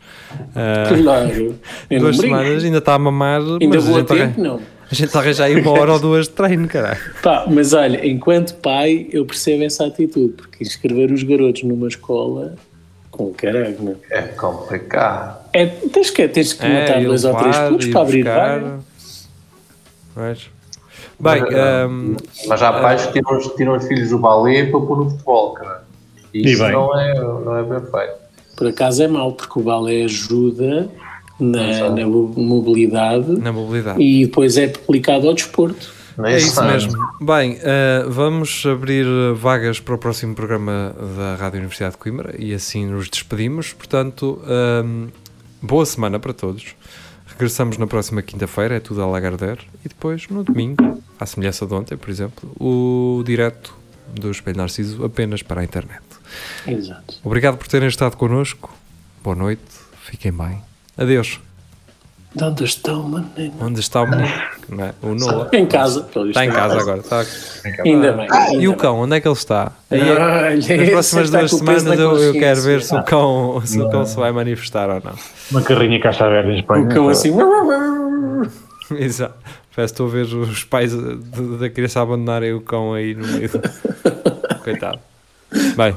Ah, Claro, duas semanas, ainda está a mamar. Ainda mas vou a arran- tempo, não. A gente arranja aí uma hora ou duas de treino, caralho. Pá, mas olha, enquanto pai, eu percebo essa atitude, porque inscrever os garotos numa escola, com caralho, não É complicado. é? Tens que, tens que matar ir dois ou três ir para abrir vaga. Pois. Bem, Mas, ahm, Mas há pais que tiram, os- tiram os filhos do balé para pôr no futebol, cara. E E isso bem. não é, não é bem feito. Por acaso é mau, porque o balé ajuda na, na mobilidade na mobilidade. e depois é aplicado ao desporto. Não É isso mesmo. Bem, eh, vamos abrir vagas para o próximo programa da Rádio Universidade de Coimbra e assim nos despedimos. Portanto, ehm, boa semana para todos. Regressamos na próxima quinta-feira, é tudo a Lagardère. E depois, no domingo, à semelhança de ontem, por exemplo, o direto do Espelho Narciso apenas para a internet. Exato. Obrigado por terem estado connosco. Boa noite. Fiquem bem. Adeus. De onde estão, mano? Onde está o menino? É? O. Em casa. Está em casa agora. Está Ainda bem. E ainda o cão, onde é que ele está? Aí Nas próximas está duas o semanas eu, eu quero ver se o, cão, se o cão se vai manifestar ou não. Uma carrinha caixa aberta em Espanha. O cão assim. Exato. Parece que estou a ver os pais da criança abandonarem o cão aí no meio. do- Coitado. Bem,